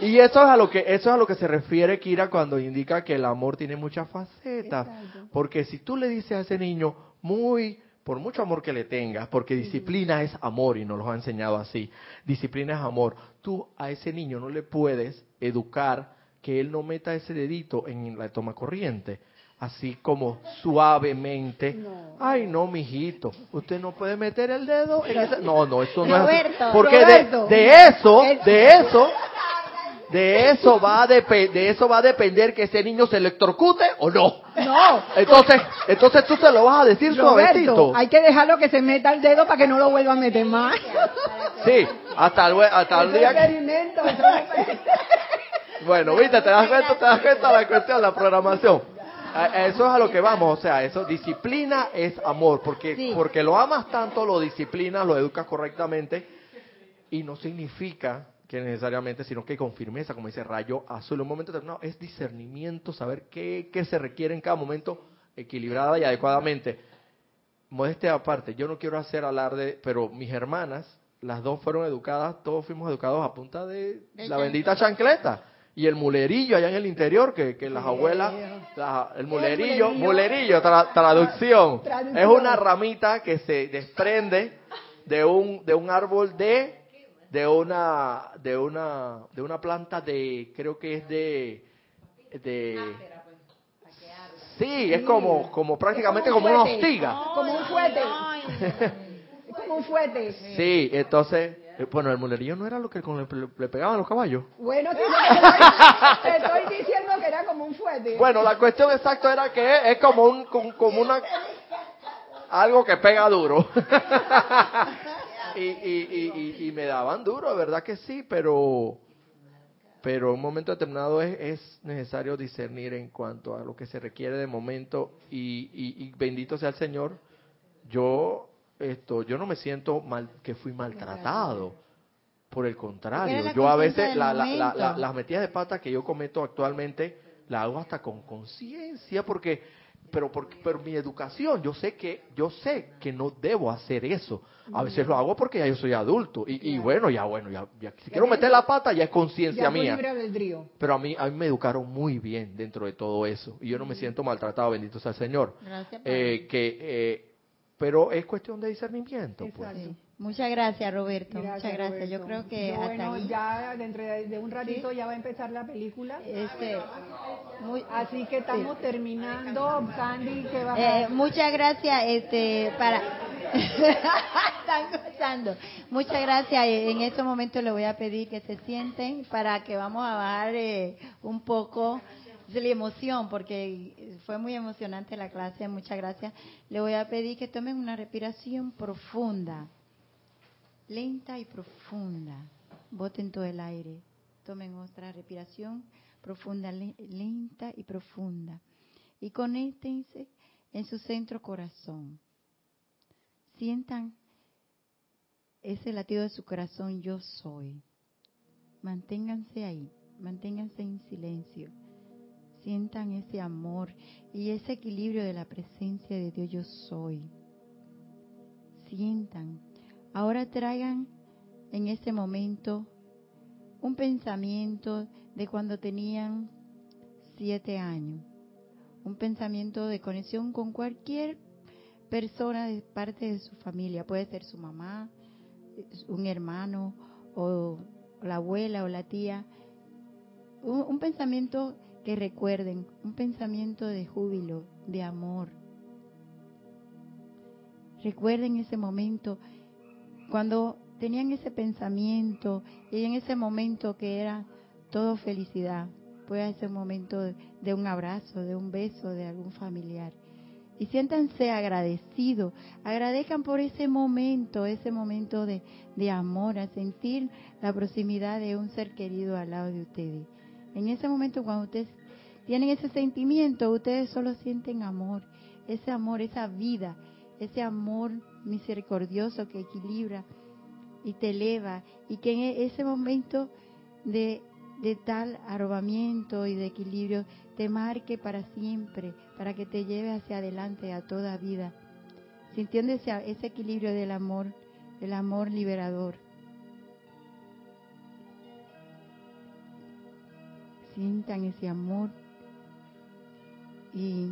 y eso es a lo que eso es a lo que se refiere Kira cuando indica que el amor tiene muchas facetas, porque si tú le dices a ese niño muy por mucho amor que le tengas, porque disciplina es amor y nos lo ha enseñado así. Disciplina es amor. Tú a ese niño no le puedes educar que él no meta ese dedito en la toma corriente, así como suavemente. Ay, no, mijito, usted no puede meter el dedo en ese. No, no, eso no es. Porque de, eso, de eso, de eso va a de eso va a depender que ese niño se electrocute o no. No. Entonces, entonces tú se lo vas a decir suavecito. Hay que dejarlo que se meta el dedo para que no lo vuelva a meter más. Sí, hasta el, hasta el día Bueno, viste, te das cuenta, te das cuenta la cuestión, la programación. Eso es a lo que vamos, o sea, eso disciplina es amor, porque porque lo amas tanto, lo disciplinas, lo educas correctamente y no significa que necesariamente, sino que con firmeza, como dice Rayo Azul. Un momento determinado es discernimiento, saber qué, qué se requiere en cada momento equilibrada y adecuadamente. Modestia aparte, yo no quiero hacer alarde, pero mis hermanas, las dos fueron educadas, todos fuimos educados a punta de la bendita chancleta. Y el mulerillo allá en el interior, que, que las abuelas, el mulerillo, mulerillo, traducción, es una ramita que se desprende de un, de un árbol de, de una, de una, de una planta de, creo que es de, de, Sí, es como, como prácticamente como, una hostiga. Como un fuete. como un fuete. Sí, entonces, eh, bueno, el mulerillo no era lo que le, pegaban los caballos. Bueno, te estoy diciendo que era como un fuete. Bueno, la cuestión exacta era que es como un, como una, algo que pega duro. y, y, y, y, me daban duro, verdad que sí, pero pero en un momento determinado es, es, necesario discernir en cuanto a lo que se requiere de momento y, y, bendito sea el Señor, yo esto yo no me siento mal que fui maltratado. Por el contrario, yo a veces la, la, las metidas de pata que yo cometo actualmente la hago hasta con conciencia porque pero por, pero mi educación, yo sé que yo sé que no debo hacer eso. A veces lo hago porque ya yo soy adulto. Y, y bueno, ya bueno, ya, si quiero meter la pata ya es conciencia mía. Pero a mí a mí me educaron muy bien dentro de todo eso. Y yo no me siento maltratado, bendito sea el Señor. Gracias, eh, que eh, pero es cuestión de discernimiento, pues. Muchas gracias, Roberto. Muchas gracias. Yo creo que hasta bueno, ya dentro de, un ratito ya va a empezar la película. Este, Así que estamos terminando. Sandy, que va eh, Muchas gracias. Este, para. Están gozando. Muchas gracias. En este momento le voy a pedir que se sienten para que vamos a bajar eh, un poco de la emoción, porque fue muy emocionante la clase. Muchas gracias. Le voy a pedir que tomen una respiración profunda lenta y profunda. Boten todo el aire. Tomen otra respiración profunda, lenta y profunda. Y conéctense en su centro corazón. Sientan ese latido de su corazón, yo soy. Manténganse ahí, manténganse en silencio. Sientan ese amor y ese equilibrio de la presencia de Dios, yo soy. Sientan Ahora traigan en este momento un pensamiento de cuando tenían siete años, un pensamiento de conexión con cualquier persona de parte de su familia, puede ser su mamá, un hermano o la abuela o la tía, un, un pensamiento que recuerden, un pensamiento de júbilo, de amor. Recuerden ese momento cuando tenían ese pensamiento y en ese momento que era todo felicidad, puede ser un momento de un abrazo, de un beso de algún familiar. Y siéntanse agradecidos, agradezcan por ese momento, ese momento de, de amor, a sentir la proximidad de un ser querido al lado de ustedes. En ese momento cuando ustedes tienen ese sentimiento, ustedes solo sienten amor, ese amor, esa vida, ese amor misericordioso que equilibra y te eleva y que en e-, ese momento de, de tal arrobamiento y de equilibrio te marque para siempre, para que te lleve hacia adelante a toda vida, sintiendo ese, ese equilibrio del amor, del amor liberador. Sientan ese amor y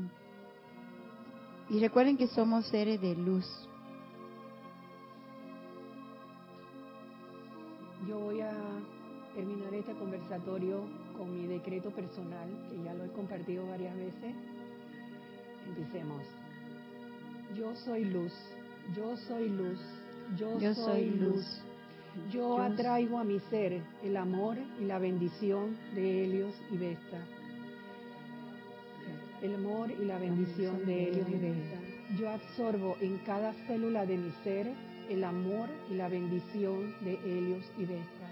y recuerden que somos seres de luz. Yo voy a terminar este conversatorio con mi decreto personal, que ya lo he compartido varias veces. Empecemos. Yo soy luz, yo soy luz, yo, soy, luz. Yo, atraigo a mi ser el amor y la bendición de Helios y Vesta el amor y la bendición de ellos y de esta. Yo absorbo en cada célula de mi ser el amor y la bendición de ellos y de esta.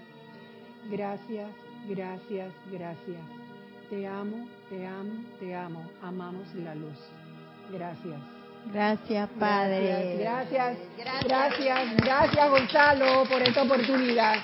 Gracias, gracias, gracias. Te amo, te amo, te amo. Amamos la luz. Gracias. Gracias, Padre. Gracias, gracias, gracias, gracias Gonzalo por esta oportunidad.